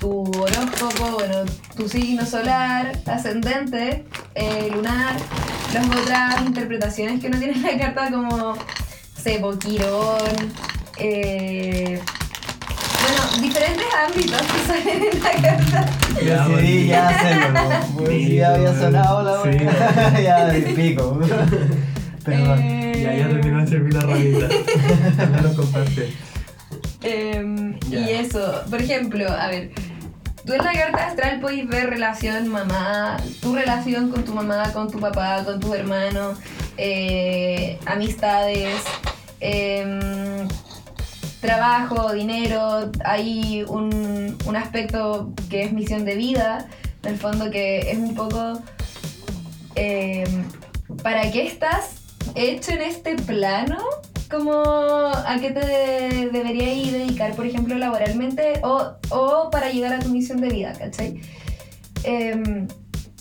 tu horóscopo, bueno, tu signo solar, ascendente, eh, lunar, las otras interpretaciones que uno tiene en la carta como Sebo, Quirón, eh, bueno, diferentes ámbitos que salen en la carta. Ya, bueno. ya hacerlo, pues si ya había sonado la Sí. wea. [laughs] ya, de pico. [laughs] Perdón. Eh, Ya, ya terminó de servir la ramita. Ya lo comparte. Em. Y eso, por ejemplo, a ver, tú en la carta astral podéis ver relación mamá, tu relación con tu mamá, con tu papá, con tu hermano, eh, amistades, em, trabajo, dinero, hay un, un aspecto que es misión de vida, en el fondo que es un poco... em, ¿Para qué estás hecho en este plano? Como a qué te deberías dedicar, por ejemplo, laboralmente o, o para llegar a tu misión de vida, ¿cachai? Em,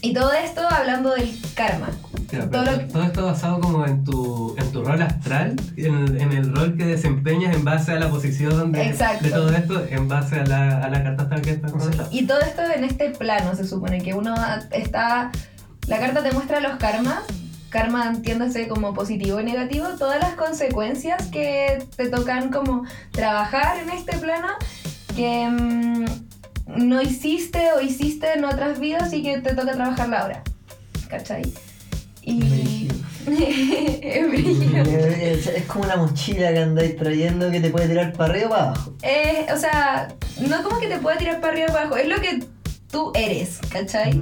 y todo esto hablando del karma, Claro, todo lo- todo esto basado como en tu, en tu rol astral, en, en el rol que desempeñas en base a la posición de, Exacto. de todo esto, en base a la, a la carta astral que está conectada. Y todo esto en este plano se supone que uno está. La carta te muestra los karmas. Karma entiéndase como positivo y negativo. Todas las consecuencias que te tocan como trabajar en este plano que mm, no hiciste o hiciste en otras vidas y que te toca trabajarla ahora. ¿Cachai? Y. Es. [laughs] Es, como una mochila que andáis trayendo que te puede tirar para arriba o para abajo. Eh, o sea, no como que te pueda tirar para arriba o para abajo, es lo que tú eres, ¿cachai?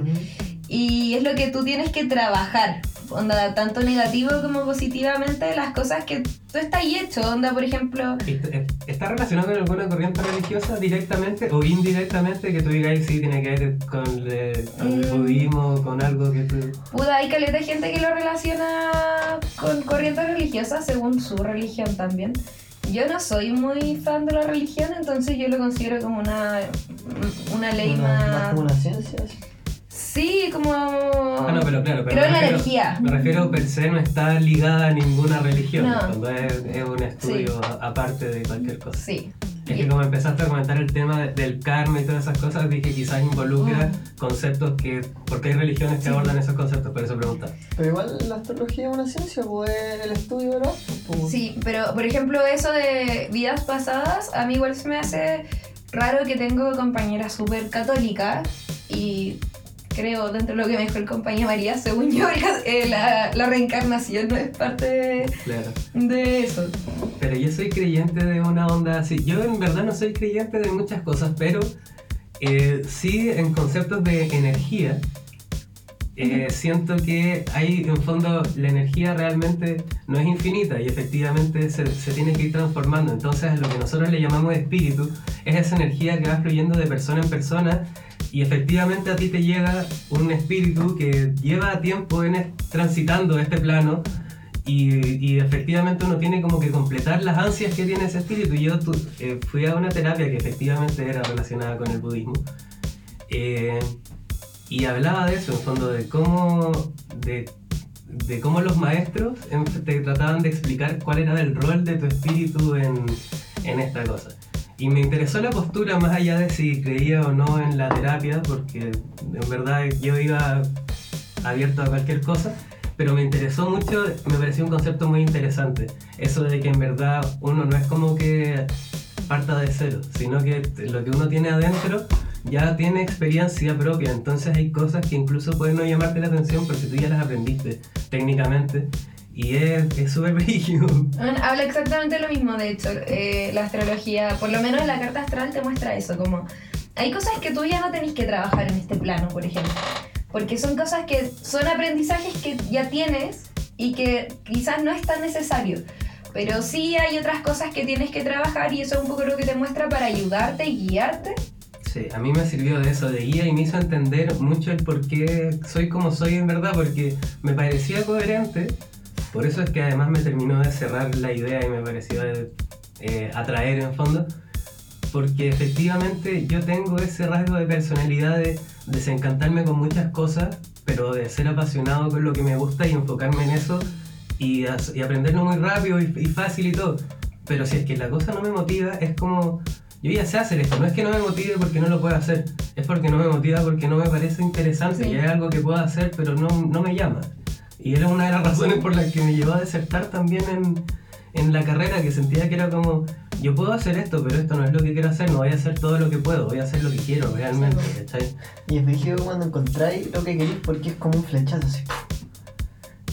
Y es lo que tú tienes que trabajar. Onda, tanto negativo como positivamente, las cosas que tú estás hecho. Onda, por ejemplo, ¿Y t- ¿Está relacionado con alguna corriente religiosa directamente o indirectamente que tú digas sí tiene que ver con, eh, con el Mm. budismo, con algo que tú... puta, hay caleta de gente que lo relaciona con corrientes religiosas según su religión también. Yo no soy muy fan de la religión, entonces yo lo considero como una, una ley Una- más más... como una ciencia. Sí, como... No, pero claro, pero Creo en la me refiero- energía. Me refiero per se no está ligada a ninguna religión, No. cuando es, es un estudio a- aparte de cualquier cosa. Sí. Es que como empezaste a comentar el tema de- del karma y todas esas cosas, dije quizás involucra Mm. conceptos que... Porque hay religiones que Sí. abordan esos conceptos, por eso pregunta. Pero igual la astrología es una ciencia, pues es el estudio de los pues. Sí, pero por ejemplo eso de vidas pasadas, a mí igual se me hace raro que tengo compañeras súper católicas y creo dentro de lo que me dijo el compañero María, según yo, [laughs] eh, la, la reencarnación no es parte de, Claro. de eso. Pero yo soy creyente de una onda así. Yo en verdad no soy creyente de muchas cosas, pero eh, sí en conceptos de energía. Eh, siento que hay, en fondo, la energía realmente no es infinita y efectivamente se, se tiene que ir transformando. Entonces, lo que nosotros le llamamos espíritu es esa energía que va fluyendo de persona en persona y efectivamente a ti te llega un espíritu que lleva tiempo en transitando este plano y, y efectivamente uno tiene como que completar las ansias que tiene ese espíritu. Yo tu- eh, fui a una terapia que efectivamente era relacionada con el budismo. eh, y hablaba de eso, en fondo, de cómo, de, de cómo los maestros te trataban de explicar cuál era el rol de tu espíritu en, en esta cosa. Y me interesó la postura más allá de si creía o no en la terapia, porque en verdad yo iba abierto a cualquier cosa, pero me interesó mucho, me pareció un concepto muy interesante. Eso de que en verdad uno no es como que parta de cero, sino que lo que uno tiene adentro ya tiene experiencia propia, entonces hay cosas que incluso pueden no llamarte la atención porque tú ya las aprendiste técnicamente y es súper [laughs] brillo. Habla exactamente lo mismo, de hecho, eh, la astrología, por lo menos la carta astral te muestra eso, como hay cosas que tú ya no tenés que trabajar en este plano, por ejemplo, porque son cosas que son aprendizajes que ya tienes y que quizás no es tan necesario, pero sí hay otras cosas que tienes que trabajar y eso es un poco lo que te muestra para ayudarte y guiarte. Sí, a mí me sirvió de eso, de guía y me hizo entender mucho el por qué soy como soy en verdad, porque me parecía coherente, por eso es que además me terminó de cerrar la idea y me pareció eh, atraer en fondo, porque efectivamente yo tengo ese rasgo de personalidad de desencantarme con muchas cosas, pero de ser apasionado con lo que me gusta y enfocarme en eso y aprenderlo muy rápido y, y fácil y todo. Pero si es que la cosa no me motiva, es como, yo ya sé hacer esto, no es que no me motive porque no lo pueda hacer, es porque no me motiva porque no me parece interesante Sí. y es algo que puedo hacer, pero no, no me llama. Y era una de las razones por las que me llevó a desertar también en, en la carrera, que sentía que era como, yo puedo hacer esto, pero esto no es lo que quiero hacer, no voy a hacer todo lo que puedo, voy a hacer lo que quiero realmente, Sí, ¿cachai? Y es brígido cuando encontráis lo que queréis porque es como un flechazo así.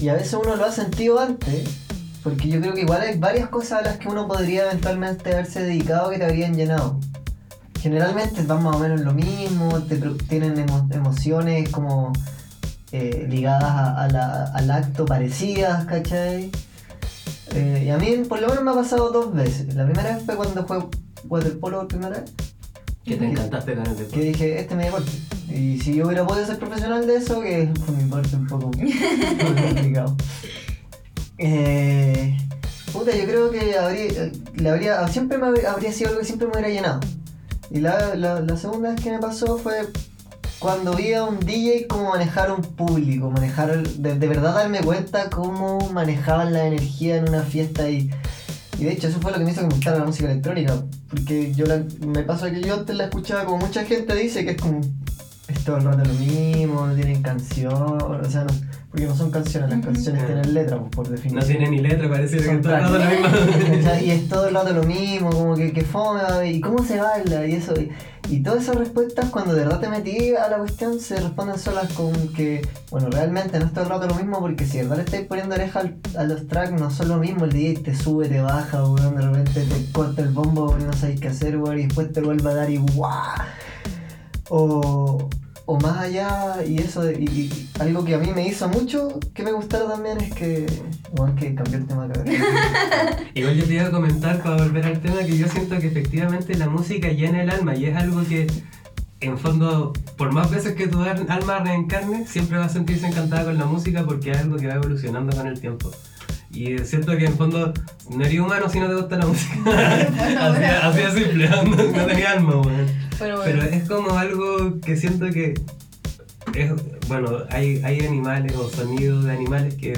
Y a veces uno lo ha sentido antes, porque yo creo que igual hay varias cosas a las que uno podría eventualmente haberse dedicado que te habrían llenado. Generalmente van más o menos lo mismo, te tienen emo- emociones como eh, ligadas a- a la- al acto parecidas, ¿cachai? Eh, y a mí por lo menos me ha pasado dos veces. La primera vez fue cuando jugué waterpolo por primera vez Que te encantaste con el que dije, este me deporte. Y si yo hubiera podido ser profesional de eso, que fue mi parte un poco [laughs] complicado. Eh, puta, yo creo que habría, habría, siempre me habría, sido algo que siempre me hubiera llenado. Y la, la, la segunda vez que me pasó fue cuando vi a un DJ cómo manejar un público, manejar, de, de verdad darme cuenta cómo manejaban la energía en una fiesta y, y de hecho eso fue lo que me hizo que me gustara la música electrónica, porque yo la- me pasa que yo antes la escuchaba como mucha gente dice que es como, es todo el rato lo mismo, no tienen canción, o sea, no, porque no son canciones, las canciones tienen letra, pues, por definición. No tiene ni letra, parece que Son todo el rato lo mismo. Y es todo el rato lo mismo, como que, que fome, y cómo se baila, y eso. Y, y todas esas respuestas, cuando de verdad te metí a la cuestión, se responden solas con que, bueno, realmente no es todo el rato lo mismo, porque si de verdad le estáis poniendo oreja al- a los tracks, no son lo mismo. El DJ te sube, te baja, weón, de repente te corta el bombo porque no sabéis qué hacer, weón, y después te vuelve a dar y ¡guau! O, o más allá, y eso, de- y, y algo que a mí me hizo mucho que me gustara también es que, weón, que cambió el tema [laughs] cabrón. Igual yo te iba a comentar para volver al tema que yo siento que efectivamente la música llena el alma y es algo que en fondo, por más veces que tu al- alma reencarne, siempre va a sentirse encantada con la música porque es algo que va evolucionando con el tiempo. Y siento que en fondo no eres humano si no te gusta la música. [laughs] así, así de simple, no, [laughs] no tenía alma, weón. Pero Pero bueno. es como algo que siento que es, bueno, hay, hay animales o sonidos de animales que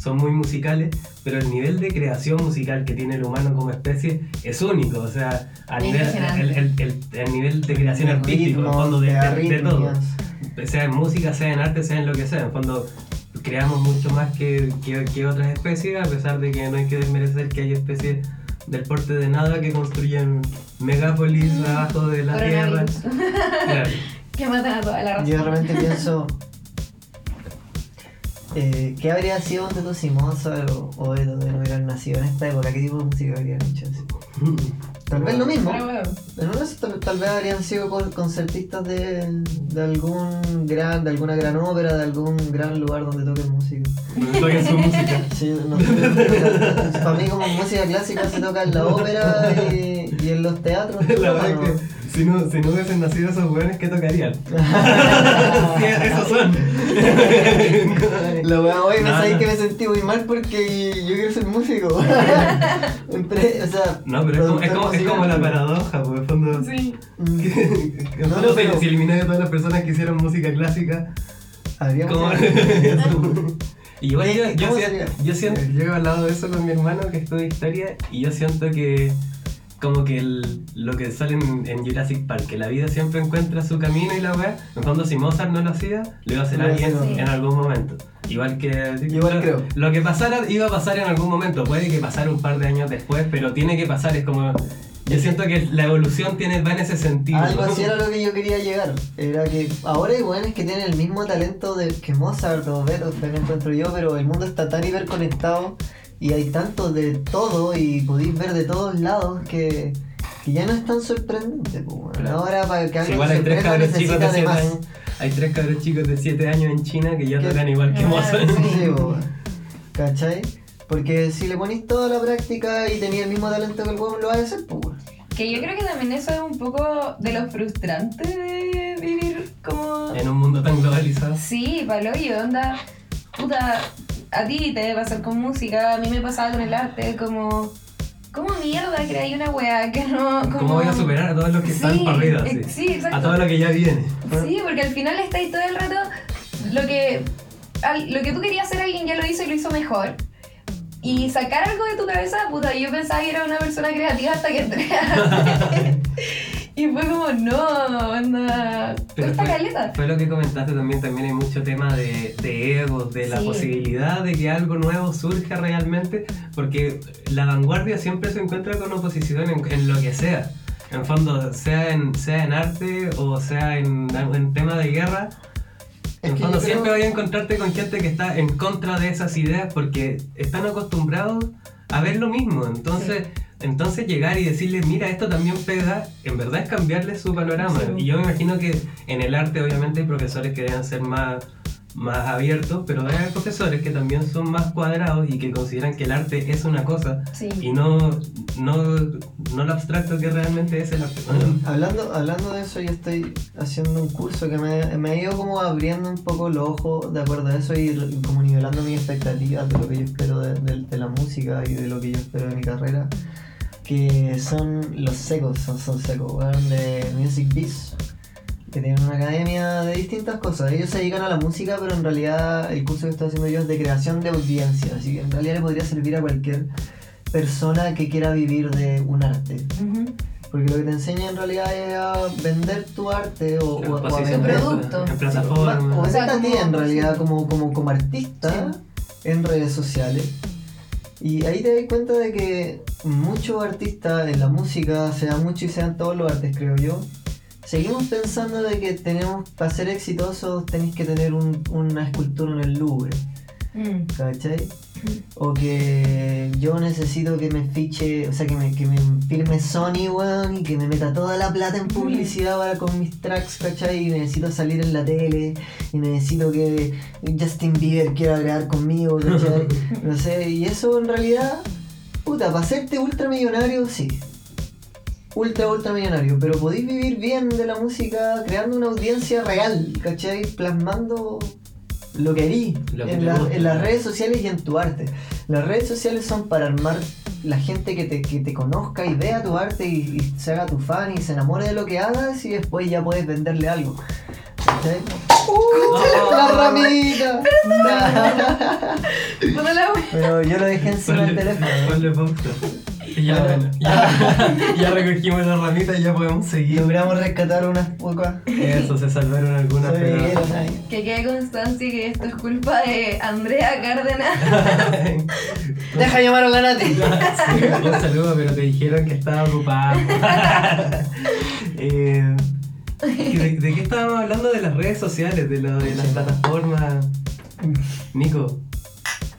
son muy musicales, pero el nivel de creación musical que tiene el humano como especie es único, o sea, a nivel, el, el- el- el nivel de creación artística, en fondo de, de- de todo, sea en música, sea en arte, sea en lo que sea, en fondo creamos mucho más que, que, que otras especies, a pesar de que no hay que desmerecer que hay especies del porte de nada que construyen megápolis abajo de la tierra. [laughs] Claro. que matan a toda la raza. Yo de repente pienso, eh, ¿qué habría sido de tu si Mozart o, de no hubieran nacido en esta época? ¿Qué tipo de música habrían hecho? [laughs] Tal vez lo mismo. En una tal, tal vez habrían sido con- concertistas de, de algún gran, de alguna gran ópera, de algún gran lugar donde toquen música. Donde toquen su música. [laughs] Sí, no sé. Para mí como música clásica se toca en la ópera y, y en los teatros. [laughs] La ¿no? verdad es que si no, si no hubiesen nacido esos hueones, ¿qué tocarían? [laughs] sí, esos son. La weá, hoy me No, sabéis no. que me sentí muy mal porque yo quiero ser músico. [laughs] O sea, No, pero es como, es como, es productor como la paradoja, porque en fondo. Sí. Mm, [laughs] que- No, no, si- pero- Si eliminas a todas las personas que hicieron música clásica, Habríamos Y igual yo, yo, yo siento, yo he hablado de eso con mi hermano que estudia historia y yo siento que como que el- lo que sale en, en Jurassic Park, que la vida siempre encuentra su camino y la weá, en fondo si Mozart no lo hacía, lo iba a hacer a alguien otro. en algún momento. Igual que Igual lo, creo. lo que pasara iba a pasar en algún momento, puede que pasara un par de años después, pero tiene que pasar, es como yo siento que la evolución tiene, va en ese sentido. Algo así era lo que yo quería llegar. Era que ahora hay weones que tienen el mismo talento de, que Mozart o Beethoven encuentro yo, pero el mundo está tan hiperconectado y hay tanto de todo y podéis ver de todos lados que, que ya no es tan sorprendente. pues. Claro. Ahora para que Sí, igual hay tres cabros chicos de de 7 más. años. Hay tres cabros chicos de 7 años en China que ya tocan igual que Ah, Mozart. sí. [laughs] Weón. ¿Cachai? Porque si le ponís toda la práctica y tenía el mismo talento que el weón, lo va a hacer, pues. Que yo creo que también eso es un poco de lo frustrante de vivir como... En un mundo tan globalizado. Sí, palo y onda. Puta, a ti te debe pasar con música, a mí me pasaba con el arte, como. ¿Cómo mierda creáis una weá que no. Como... ¿Cómo voy a superar a todos los que están Sí, para arriba? ex- sí, exacto. A todo lo que ya viene. Sí, porque al final estáis todo el rato. Lo que, al- lo que tú querías hacer, alguien ya lo hizo y lo hizo mejor. Y sacar algo de tu cabeza, puta, yo pensaba que era una persona creativa hasta que entré [laughs] Y fue como, no, anda. Pero Cuesta fue, caleta. fue lo que comentaste también, también hay mucho tema de, de egos, de la Sí. posibilidad de que algo nuevo surja realmente, porque la vanguardia siempre se encuentra con oposición en, en lo que sea. En fondo, sea en, sea en arte o sea en, en tema de guerra, Es en fondo creo- siempre vas a encontrarte con gente que está en contra de esas ideas porque están acostumbrados a ver lo mismo. Entonces, entonces llegar y decirle, mira, esto también pega, en verdad es cambiarle su panorama. Sí. Y yo me imagino que en el arte obviamente hay profesores que deben ser más, más abiertos, pero debe haber profesores que también son más cuadrados y que consideran que el arte es una cosa Sí. y no, no, no lo abstracto que realmente es el arte. Hablando, hablando de eso, yo estoy haciendo un curso que me, me ha ido como abriendo un poco los ojos de acuerdo a eso y, y como nivelando mis expectativas de lo que yo espero de, de- de la música y de lo que yo espero de mi carrera. Que son los secos, son, son secos, weón, de Music Biz. que tienen una academia de distintas cosas. Ellos se dedican a la música, pero en realidad el curso que estoy haciendo yo es de creación de audiencia, así que en realidad le podría servir a cualquier persona que quiera vivir de un arte. Porque lo que te enseña en realidad es a vender tu arte o, o- o a Posición vender producto. En o plataformas. O sea, como- en realidad como, como, como artista en redes sociales. Y ahí te das cuenta de que muchos artistas en la música, sea mucho y sean todos los artes, creo yo, seguimos pensando de que tenemos, para ser exitosos, tenéis que tener un- una escultura en el Louvre. Mm. ¿Cachai? O que yo necesito que me fiche, o sea, que me, que me firme Sony, weón, y que me meta toda la plata en publicidad para con mis tracks, ¿cachai? Y necesito salir en la tele, y necesito que Justin Bieber quiera grabar conmigo, ¿cachai? [laughs] No sé, y eso en realidad, puta, para hacerte ultramillonario, sí. Ultra, ultramillonario, pero podéis vivir bien de la música creando una audiencia real, ¿cachai? Plasmando lo que harí Lo que en, la- en las redes sociales y en tu arte. Las redes sociales son para armar la gente que te, que te conozca y vea tu arte y, y se haga tu fan y se enamore de lo que hagas y después ya puedes venderle algo. ¿Cachai? ¡Uh! ¡La ramita! Puta la wea. Pero yo lo dejé encima del teléfono. ponle pausa. Ya, ya, [laughs] ya recogimos la ramita y ya podemos seguir. Logramos rescatar unas pocas. Eso, se salvaron algunas, pero... Que quede constancia que esto es culpa de Andrea Cárdenas. [laughs] Deja llamar a la Nati. [laughs] Sí, un saludo, pero te dijeron que estaba ocupado. Eh, [laughs] ¿de, de qué estábamos hablando? De las redes sociales, de, lo, de las plataformas. Nico,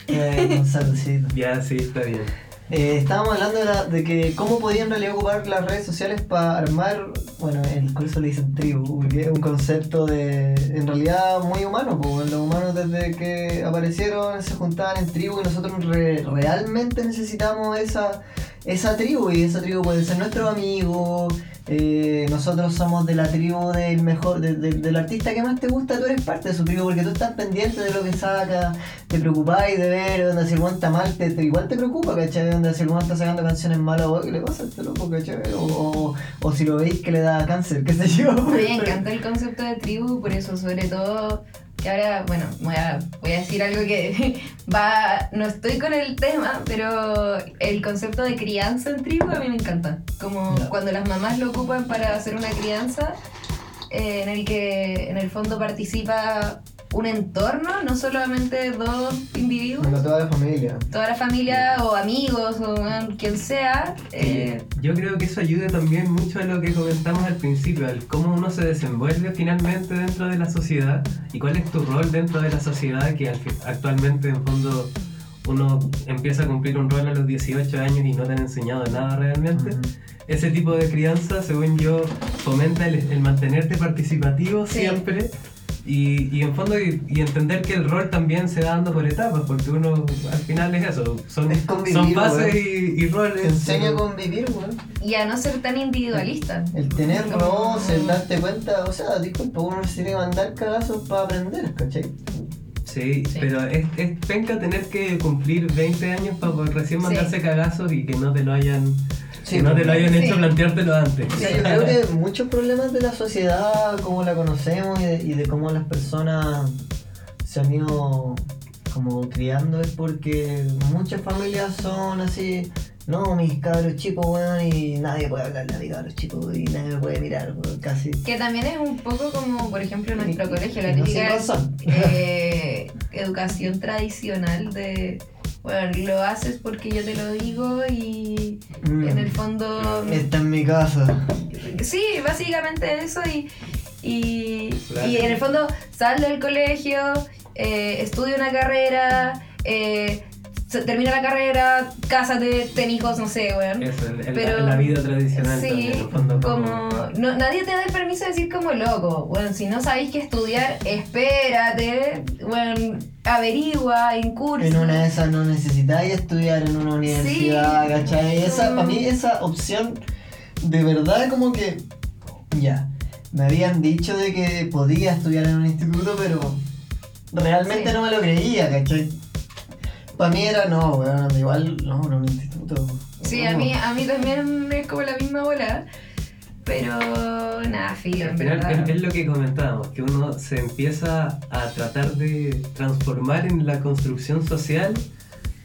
Eh, saludcito. ya sí, está bien. Eh, estábamos hablando de, la- de que cómo podían en realidad ocupar las redes sociales para armar, bueno, en el curso le dicen tribu, porque es un concepto de, en realidad muy humano, pues los humanos desde que aparecieron se juntaban en tribu y nosotros re- realmente necesitamos esa, esa tribu y esa tribu puede ser nuestro amigo, eh, nosotros somos de la tribu del mejor, de- de- del artista que más te gusta, tú eres parte de su tribu porque tú estás pendiente de lo que saca, te preocupáis de ver donde si el está mal, te, igual te preocupa, ¿cachai? Donde si el está sacando canciones malas, o ¿qué le pasa a este loco, ¿cachai? O si lo veis que le da cáncer, qué sé yo. Me encanta el concepto de tribu, por eso sobre todo que ahora, bueno, voy a, voy a decir algo que [laughs] va, no estoy con el tema, pero el concepto de crianza en tribu a mí me encanta. Como cuando las mamás lo ocupan para hacer una crianza eh, en el que en el fondo participa un entorno, no solamente dos individuos, Bueno, toda la familia. toda la familia o amigos o quien sea. eh, Yo creo que eso ayuda también mucho a lo que comentamos al principio, al cómo uno se desenvuelve finalmente dentro de la sociedad y cuál es tu rol dentro de la sociedad que actualmente en fondo uno empieza a cumplir un rol a los 18 años y no te han enseñado nada realmente. Ese tipo de crianza, según yo, fomenta el, el mantenerte participativo Sí. siempre y, y en fondo y, y entender que el rol también se va dando por etapas, porque uno al final es eso, son, Es convivir, son fases weón. y, y roles. Te enseña a convivir, weón. y a no ser tan individualista. El tener roce, el darte cuenta, o sea, disculpa, uno se tiene que mandar cagazos para aprender, ¿cachai? Sí, Sí. pero es, es penca tener que cumplir 20 años para poder recién Sí. mandarse cagazos y que no te lo hayan, Sí, que no te lo hayan hecho planteártelo antes. O sea, yo creo que muchos problemas de la sociedad, como la conocemos y de, y de cómo las personas se han ido como criando, es porque muchas familias son así, no, mis cabros chicos, weón, y nadie puede hablarle a mis cabros chicos y nadie me puede mirar, weón, casi. Que también es un poco como, por ejemplo, en nuestro Y- colegio, la no típica eh, educación tradicional de, bueno, lo haces porque yo te lo digo y Mm. en el fondo... Está en mi casa. Sí, básicamente eso y, y, Claro. y en el fondo sal del colegio, eh, estudia una carrera, eh, termina la carrera, cásate, ten hijos, no sé, weón. Eso, en, en Pero- la, en la vida tradicional Sí, también, en el fondo, como no, nadie te da el permiso de decir como loco. Bueno, si no sabéis qué estudiar, espérate, bueno, averigua, incursa. En una de esas no necesitáis estudiar en una universidad, ¿cachai? Esa, Mm. para mí esa opción de verdad como que ya, me habían dicho de que podía estudiar en un instituto, pero realmente Sí. no me lo creía, ¿cachai? Para mí era, no, weón, igual, no, en un instituto. Sí, no. a mí, a mí también es como la misma bola. Pero nada, filo, Al en final verdad. es, es lo que comentábamos, que uno se empieza a tratar de transformar en la construcción social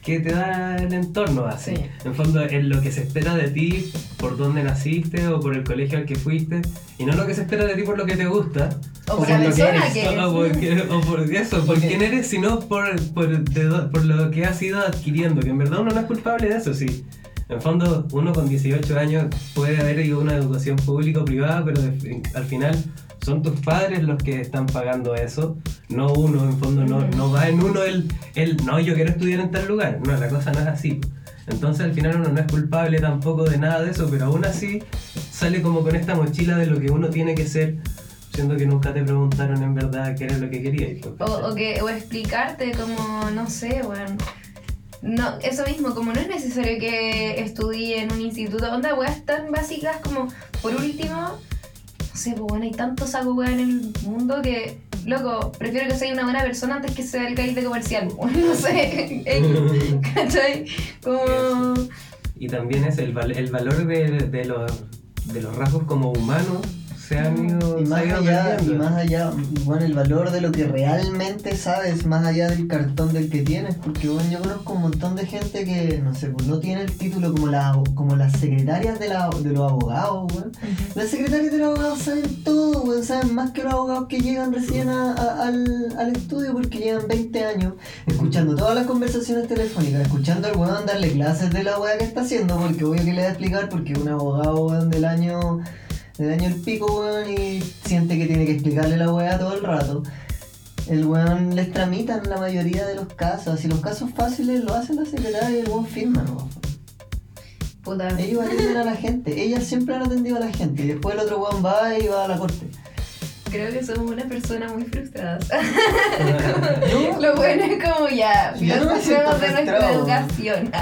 que te da el entorno así. Sí. En fondo es lo que se espera de ti por dónde naciste o por el colegio al que fuiste y no lo que se espera de ti por lo que te gusta. O por por la persona que eres. O, porque- o por eso, por quién eres, sino por, por, de por lo que has ido adquiriendo, que en verdad uno no es culpable de eso, sí. En fondo, uno con 18 años puede haber ido a una educación pública o privada, pero al final son tus padres los que están pagando eso, no uno, en fondo no, no va en uno el, el, no, yo quiero estudiar en tal lugar, no, la cosa no es así. Entonces al final uno no es culpable tampoco de nada de eso, pero aún así sale como con esta mochila de lo que uno tiene que ser, siendo que nunca te preguntaron en verdad qué era lo que querías. pues, o que, o explicarte como, no sé, bueno. No, eso mismo, como no es necesario que estudie en un instituto, onda, weas tan básicas como, por último, no sé, pues bueno, hay tantos saco weas en el mundo que, loco, prefiero que sea una buena persona antes que sea el de comercial, [laughs] no sé, ¿cachai? Como... Y también es el, val- el valor de, de los, de los rasgos como humanos se han ido, Y más ido allá, y más allá, bueno, el valor de lo que realmente sabes, más allá del cartón del que tienes, porque bueno, yo conozco un montón de gente que, no sé, pues no tiene el título como, la, como las secretarias de, la, de los abogados, weón. Las secretarias de los abogados saben todo, weón, saben más que los abogados que llegan recién a- a- al, al estudio porque llevan 20 años escuchando todas las conversaciones telefónicas, escuchando al weón darle clases de la weá que está haciendo, porque obvio que le va a explicar porque un abogado weón del año del año el pico, weón, y siente que tiene que explicarle la weá todo el rato. El weón les tramitan la mayoría de los casos, y los casos fáciles lo hacen la secretaria y el weón firma, ¿no? Puta. Ellos atienden a la gente, ellas siempre han atendido a la gente, y después el otro weón va y va a la corte. Creo que somos una persona muy frustrada. [laughs] Yo, Lo bueno es como ya, Yo no me siento filosofemos de nuestra educación.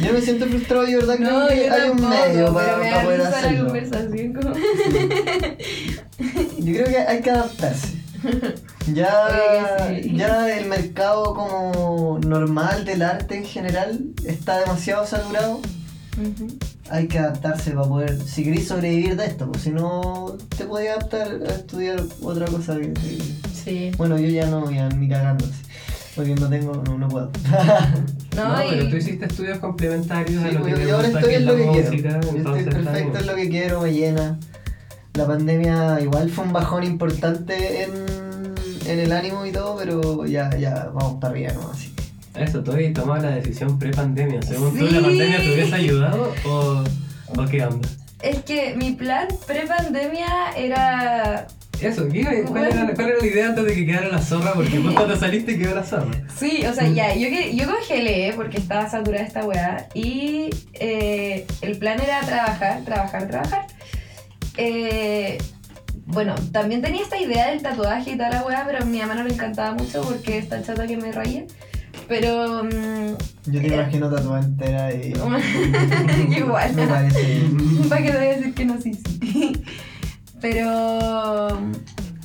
yo me siento frustrado y de verdad No, que yo hay un medio para, me para poder la hacerlo. conversación como... [laughs] Yo creo que hay que adaptarse. Ya, [laughs] sí. ya el mercado como normal del arte en general está demasiado saturado. Hay que adaptarse para poder, si querés sobrevivir de esto, pues si no te podías adaptar a estudiar otra cosa que, que- Sí. Bueno, yo ya no, ya ni cagando así, porque no tengo, no, no puedo. [laughs] No, No, y- pero tú hiciste estudios complementarios a lo que yo, te ahora gusta, estoy en lo que quiero. Yo estoy perfecto en lo que quiero, me llena. La pandemia igual fue un bajón importante en, en el ánimo y todo, pero ya, ya vamos para arriba, ¿no? Así Eso, tú habías tomado la decisión pre-pandemia. Según tú. ¿la pandemia te hubiese ayudado o, o qué onda? Es que mi plan pre-pandemia era... Eso, ¿qué- cuál, era, ¿cuál era la idea antes de que quedara la zorra? Porque vos [laughs] cuando saliste quedó la zorra. Sí, o sea, ya, yo, que- yo congelé porque estaba saturada esta weá y eh, el plan era trabajar, trabajar, trabajar. Eh, bueno, también tenía esta idea del tatuaje y toda la weá, pero a mi mamá no le encantaba mucho porque está chata que me raya. Pero... mm, Yo te Era- imagino tatuada entera y. [laughs] Igual. Me parece. [laughs] ¿Para qué te voy a decir que no? Sí, sí. [laughs] Pero mm,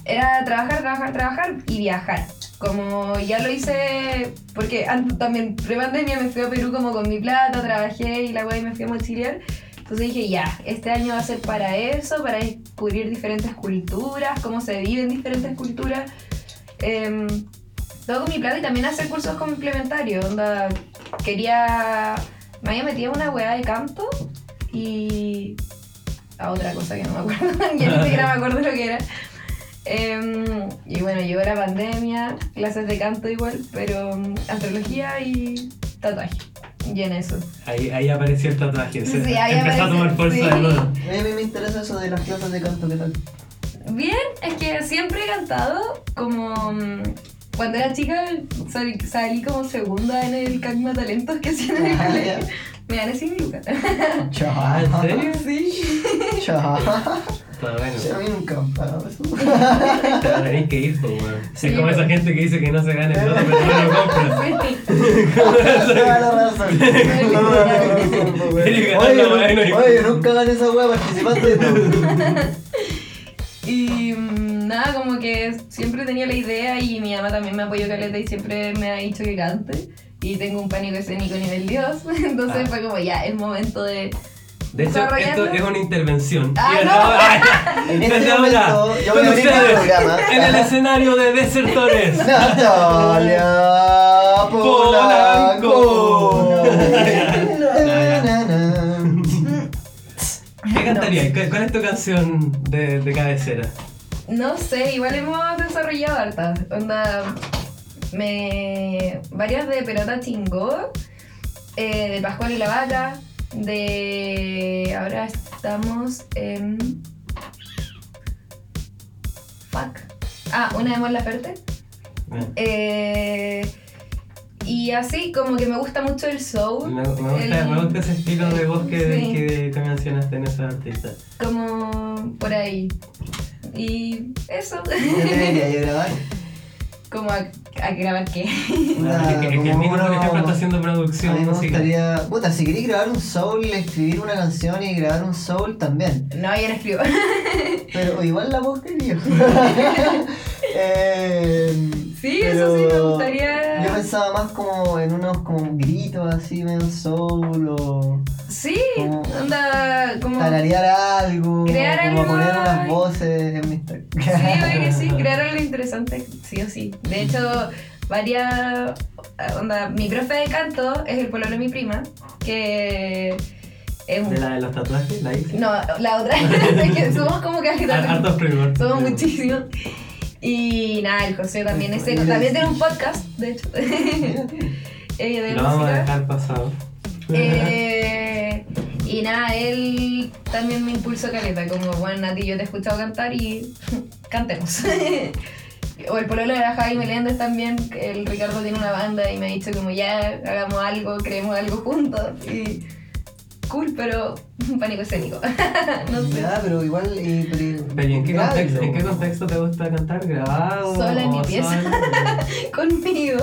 era trabajar, trabajar, trabajar y viajar. Como ya lo hice, porque antes también pre-pandemia me fui a Perú como con mi plata, trabajé y la wey me fui a mochilear. Entonces dije, ya, este año va a ser para eso, para descubrir diferentes culturas, cómo se viven diferentes culturas. Em, todo con mi plata y también hacer cursos complementarios. Onda, quería. Me había metido en una weá de canto y. a otra cosa que no me acuerdo. [laughs] ya ni siquiera me [laughs] acuerdo lo que era. Em, y bueno, llegó la pandemia, clases de canto igual, pero mm, astrología y tatuaje. Y en eso. Ahí, ahí apareció el tatuaje. se- Sí, ahí empezó a tomar fuerza sí. de nuevo. A mí me interesa eso de las clases de canto, ¿qué tal? Bien, es que siempre he cantado como. Cuando era chica salí, salí como segunda en el Cagma Talentos que hacían en el Ah, colegio. Me gané sin lucas. Chao. Ah, ¿en serio? Sí. Chao. Está bueno. Mí nunca pagado eso. Tenéis que ir, pues, weón. Sí, es como esa gente que dice que no se gana el pero no lo compra. [laughs] Toda la razón. Oye, y nunca gané esa weá participante. No. [laughs] Y mm, nada, como que siempre tenía la idea y mi mamá también me apoyó caleta y siempre me ha dicho que cante. Y tengo un pánico escénico nivel Dios. [laughs] Entonces Ah. fue como ya, es momento de, De hecho, esto es una intervención. Ah, Y no. [laughs] ahora- En este momento, yo voy a abrir el programa. En el escenario de Desertores. [laughs] Natalia Polanco. ¿Qué cantarías? ¿Cuál cuál es tu canción de, de cabecera? No sé, igual hemos desarrollado hartas. Onda. Me. Varias de Pelota Chingó. eh, de Pascual y la Vaca. De. Ahora estamos en. Fuck. Ah, una de Mon Laferte. Bien. Eh, y así, como que me gusta mucho el soul. Me, me gusta, el- me gusta ese estilo de voz que, Sí. que, que mencionaste en esa artista. Como por ahí. Y eso. Yo debería grabar. como a, a grabar qué. Una- es que, es que el por uno- ejemplo, está haciendo A producción mí me gustaría. Puta, si queréis grabar un soul, escribir una canción y grabar un soul también. No, yo no escribo. [laughs] Pero igual la voz quería. [laughs] eh, Sí, eso sí, me gustaría. Yo pensaba más como en unos como gritos así, medio soul o Sí, como- onda, como. Sí, tararear algo, Crear como algo poner unas voces en mi Instagram. [laughs] oye que sí, crear algo interesante, sí o sí. De hecho, varias. Onda, mi profe de canto es el pololo de mi prima, que. Es un- De la de los tatuajes, la hice. No, la otra [laughs] es que somos como que Har- Hartos primos. Somos muchísimos. Y nada, el José también es seco. También tiene un podcast, de hecho. [laughs] de Lo vamos a dejar pasado. Eh, y nada, él también me impulsó caleta, como, bueno, Nati, yo te he escuchado cantar y [laughs] cantemos. [laughs] o el pololo de la Javi Meléndez también, que el Ricardo tiene una banda y me ha dicho como, ya, hagamos algo, creemos algo juntos. Y cool, pero un pánico escénico. [laughs] no sé. Ya, pero igual. Y, pero, Pero ¿y en qué, contexto, en qué contexto te gusta cantar? ¿Grabado? Sola en mi pieza. Conmigo.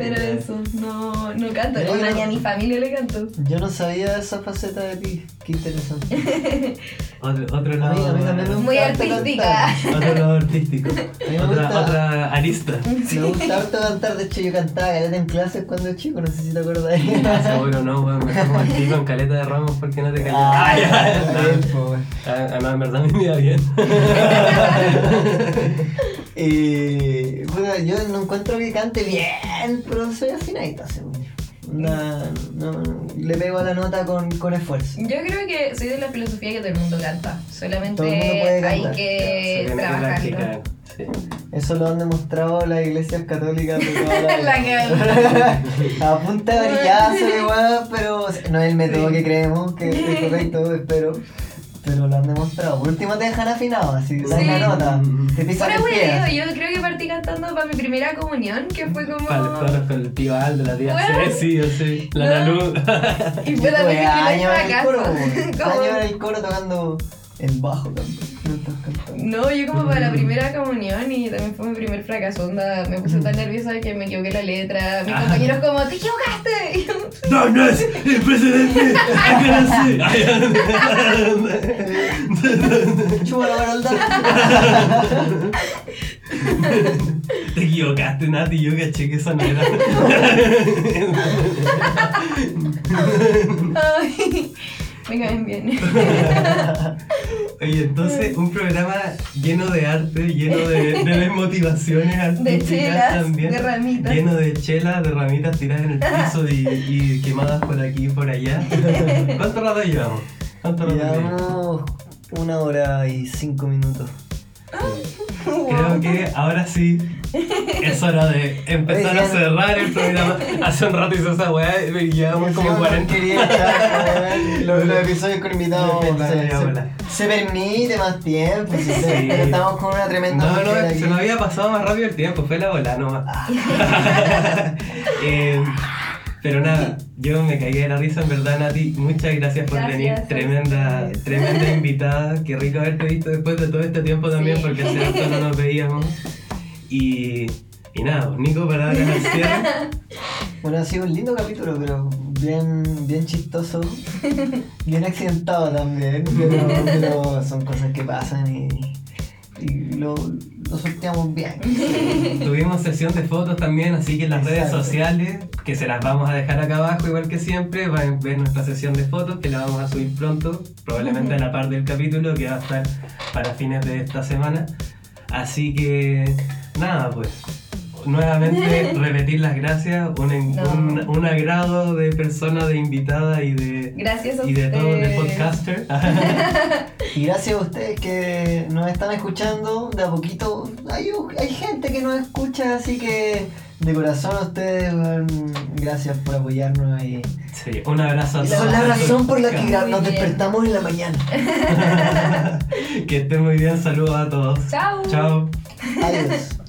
Pero eso, no, no canto. Yo- ni a mi familia le canto. Yo no sabía esa faceta de ti. Qué interesante. [laughs] Otro, otro A lado. mí, a mí también me Muy artística. Otro lado artístico. Otra, gusta- otra arista. Me gusta harto cantar, de hecho yo cantaba caleta en clases cuando chico, no sé si te acuerdas. Ah, seguro no, weón. Me como el pico en caleta de ramos porque no te. Ah, weón. [laughs] Ah, ah, no, en verdad me iba bien. [laughs] Y bueno, yo no encuentro que cante bien, pero soy afinadito, según yo. No, no, le pego a la nota con, con esfuerzo. Yo creo que soy de la filosofía que todo el mundo canta. Solamente mundo hay que que trabajarlo. Sí. Eso lo han demostrado las iglesias católicas de toda la [laughs] La. [laughs] A punta de brillazo igual, [laughs] pero no es el método que creemos que es correcto, espero. Pero lo han demostrado. Por último te dejan afinado, así, dan Sí. la nota. Te pisan hueveo, así. yo creo que partí cantando para mi primera comunión, que fue como... Para los coros con el tío Aldo, la tía Bueno. Ceci, yo sé, la No. Nalu. Y fue también mi Tuve primer años en el coro, [laughs] en el coro tocando el bajo. No, yo como para la primera comunión y también fue mi primer fracaso. Onda, me puse tan nerviosa que me equivoqué la letra. Mis Ah. compañeros como, ¡te equivocaste! [laughs] Y yo, No, no es el presidente. ¿A qué no sé? Chúpalo, Barolda. Te equivocaste, Nati, yo caché que eso no era. [laughs] Ay, me caen bien. [laughs] Oye, entonces, un programa lleno de arte, lleno de, de [laughs] motivaciones De artísticas chelas, también. de ramitas. Lleno de chelas, de ramitas tiradas en el piso y, y quemadas por aquí y por allá. [laughs] ¿Cuánto rato llevamos? ¿Cuánto rato llevamos? Llevamos una hora y cinco minutos. Creo que ahora sí es hora de empezar a cerrar el programa. Hace un rato hizo esa weá y llevamos como Yo no 40 quería echar, los, los episodios con invitados se, permite más tiempo, estamos con una tremenda No, no, se me había pasado más rápido el tiempo, fue la bola nomás. [laughs] Pero nada, yo me caí de la risa, en verdad, Nati. Muchas gracias por Gracias venir. a Tremenda, ustedes. tremenda [laughs] invitada. Qué rico haberte visto después de todo este tiempo también, Sí. porque hace rato no nos veíamos. Y, y nada, pues, Nico, palabras al cierre. Bueno, ha sido un lindo capítulo, pero bien, bien chistoso, bien accidentado también, pero, pero son cosas que pasan y, y lo, lo sorteamos bien. [laughs] Tuvimos sesión de fotos también, así que en las redes sociales, que se las vamos a dejar acá abajo igual que siempre, van a ver nuestra sesión de fotos que la vamos a subir pronto, probablemente a la par del capítulo que va a estar para fines de esta semana. Así que nada, pues nuevamente [laughs] repetir las gracias, un, un, un agrado de persona, de invitada y de, Gracias a y de todo, de podcaster. [laughs] [laughs] Y gracias a ustedes que nos están escuchando, de a poquito hay, hay gente que nos escucha, así que de corazón a ustedes, gracias por apoyarnos y Sí, un abrazo a todos. son la razón por la que nos despertamos en la mañana. que estén muy bien, saludos a todos. Chao. Chao. Adiós.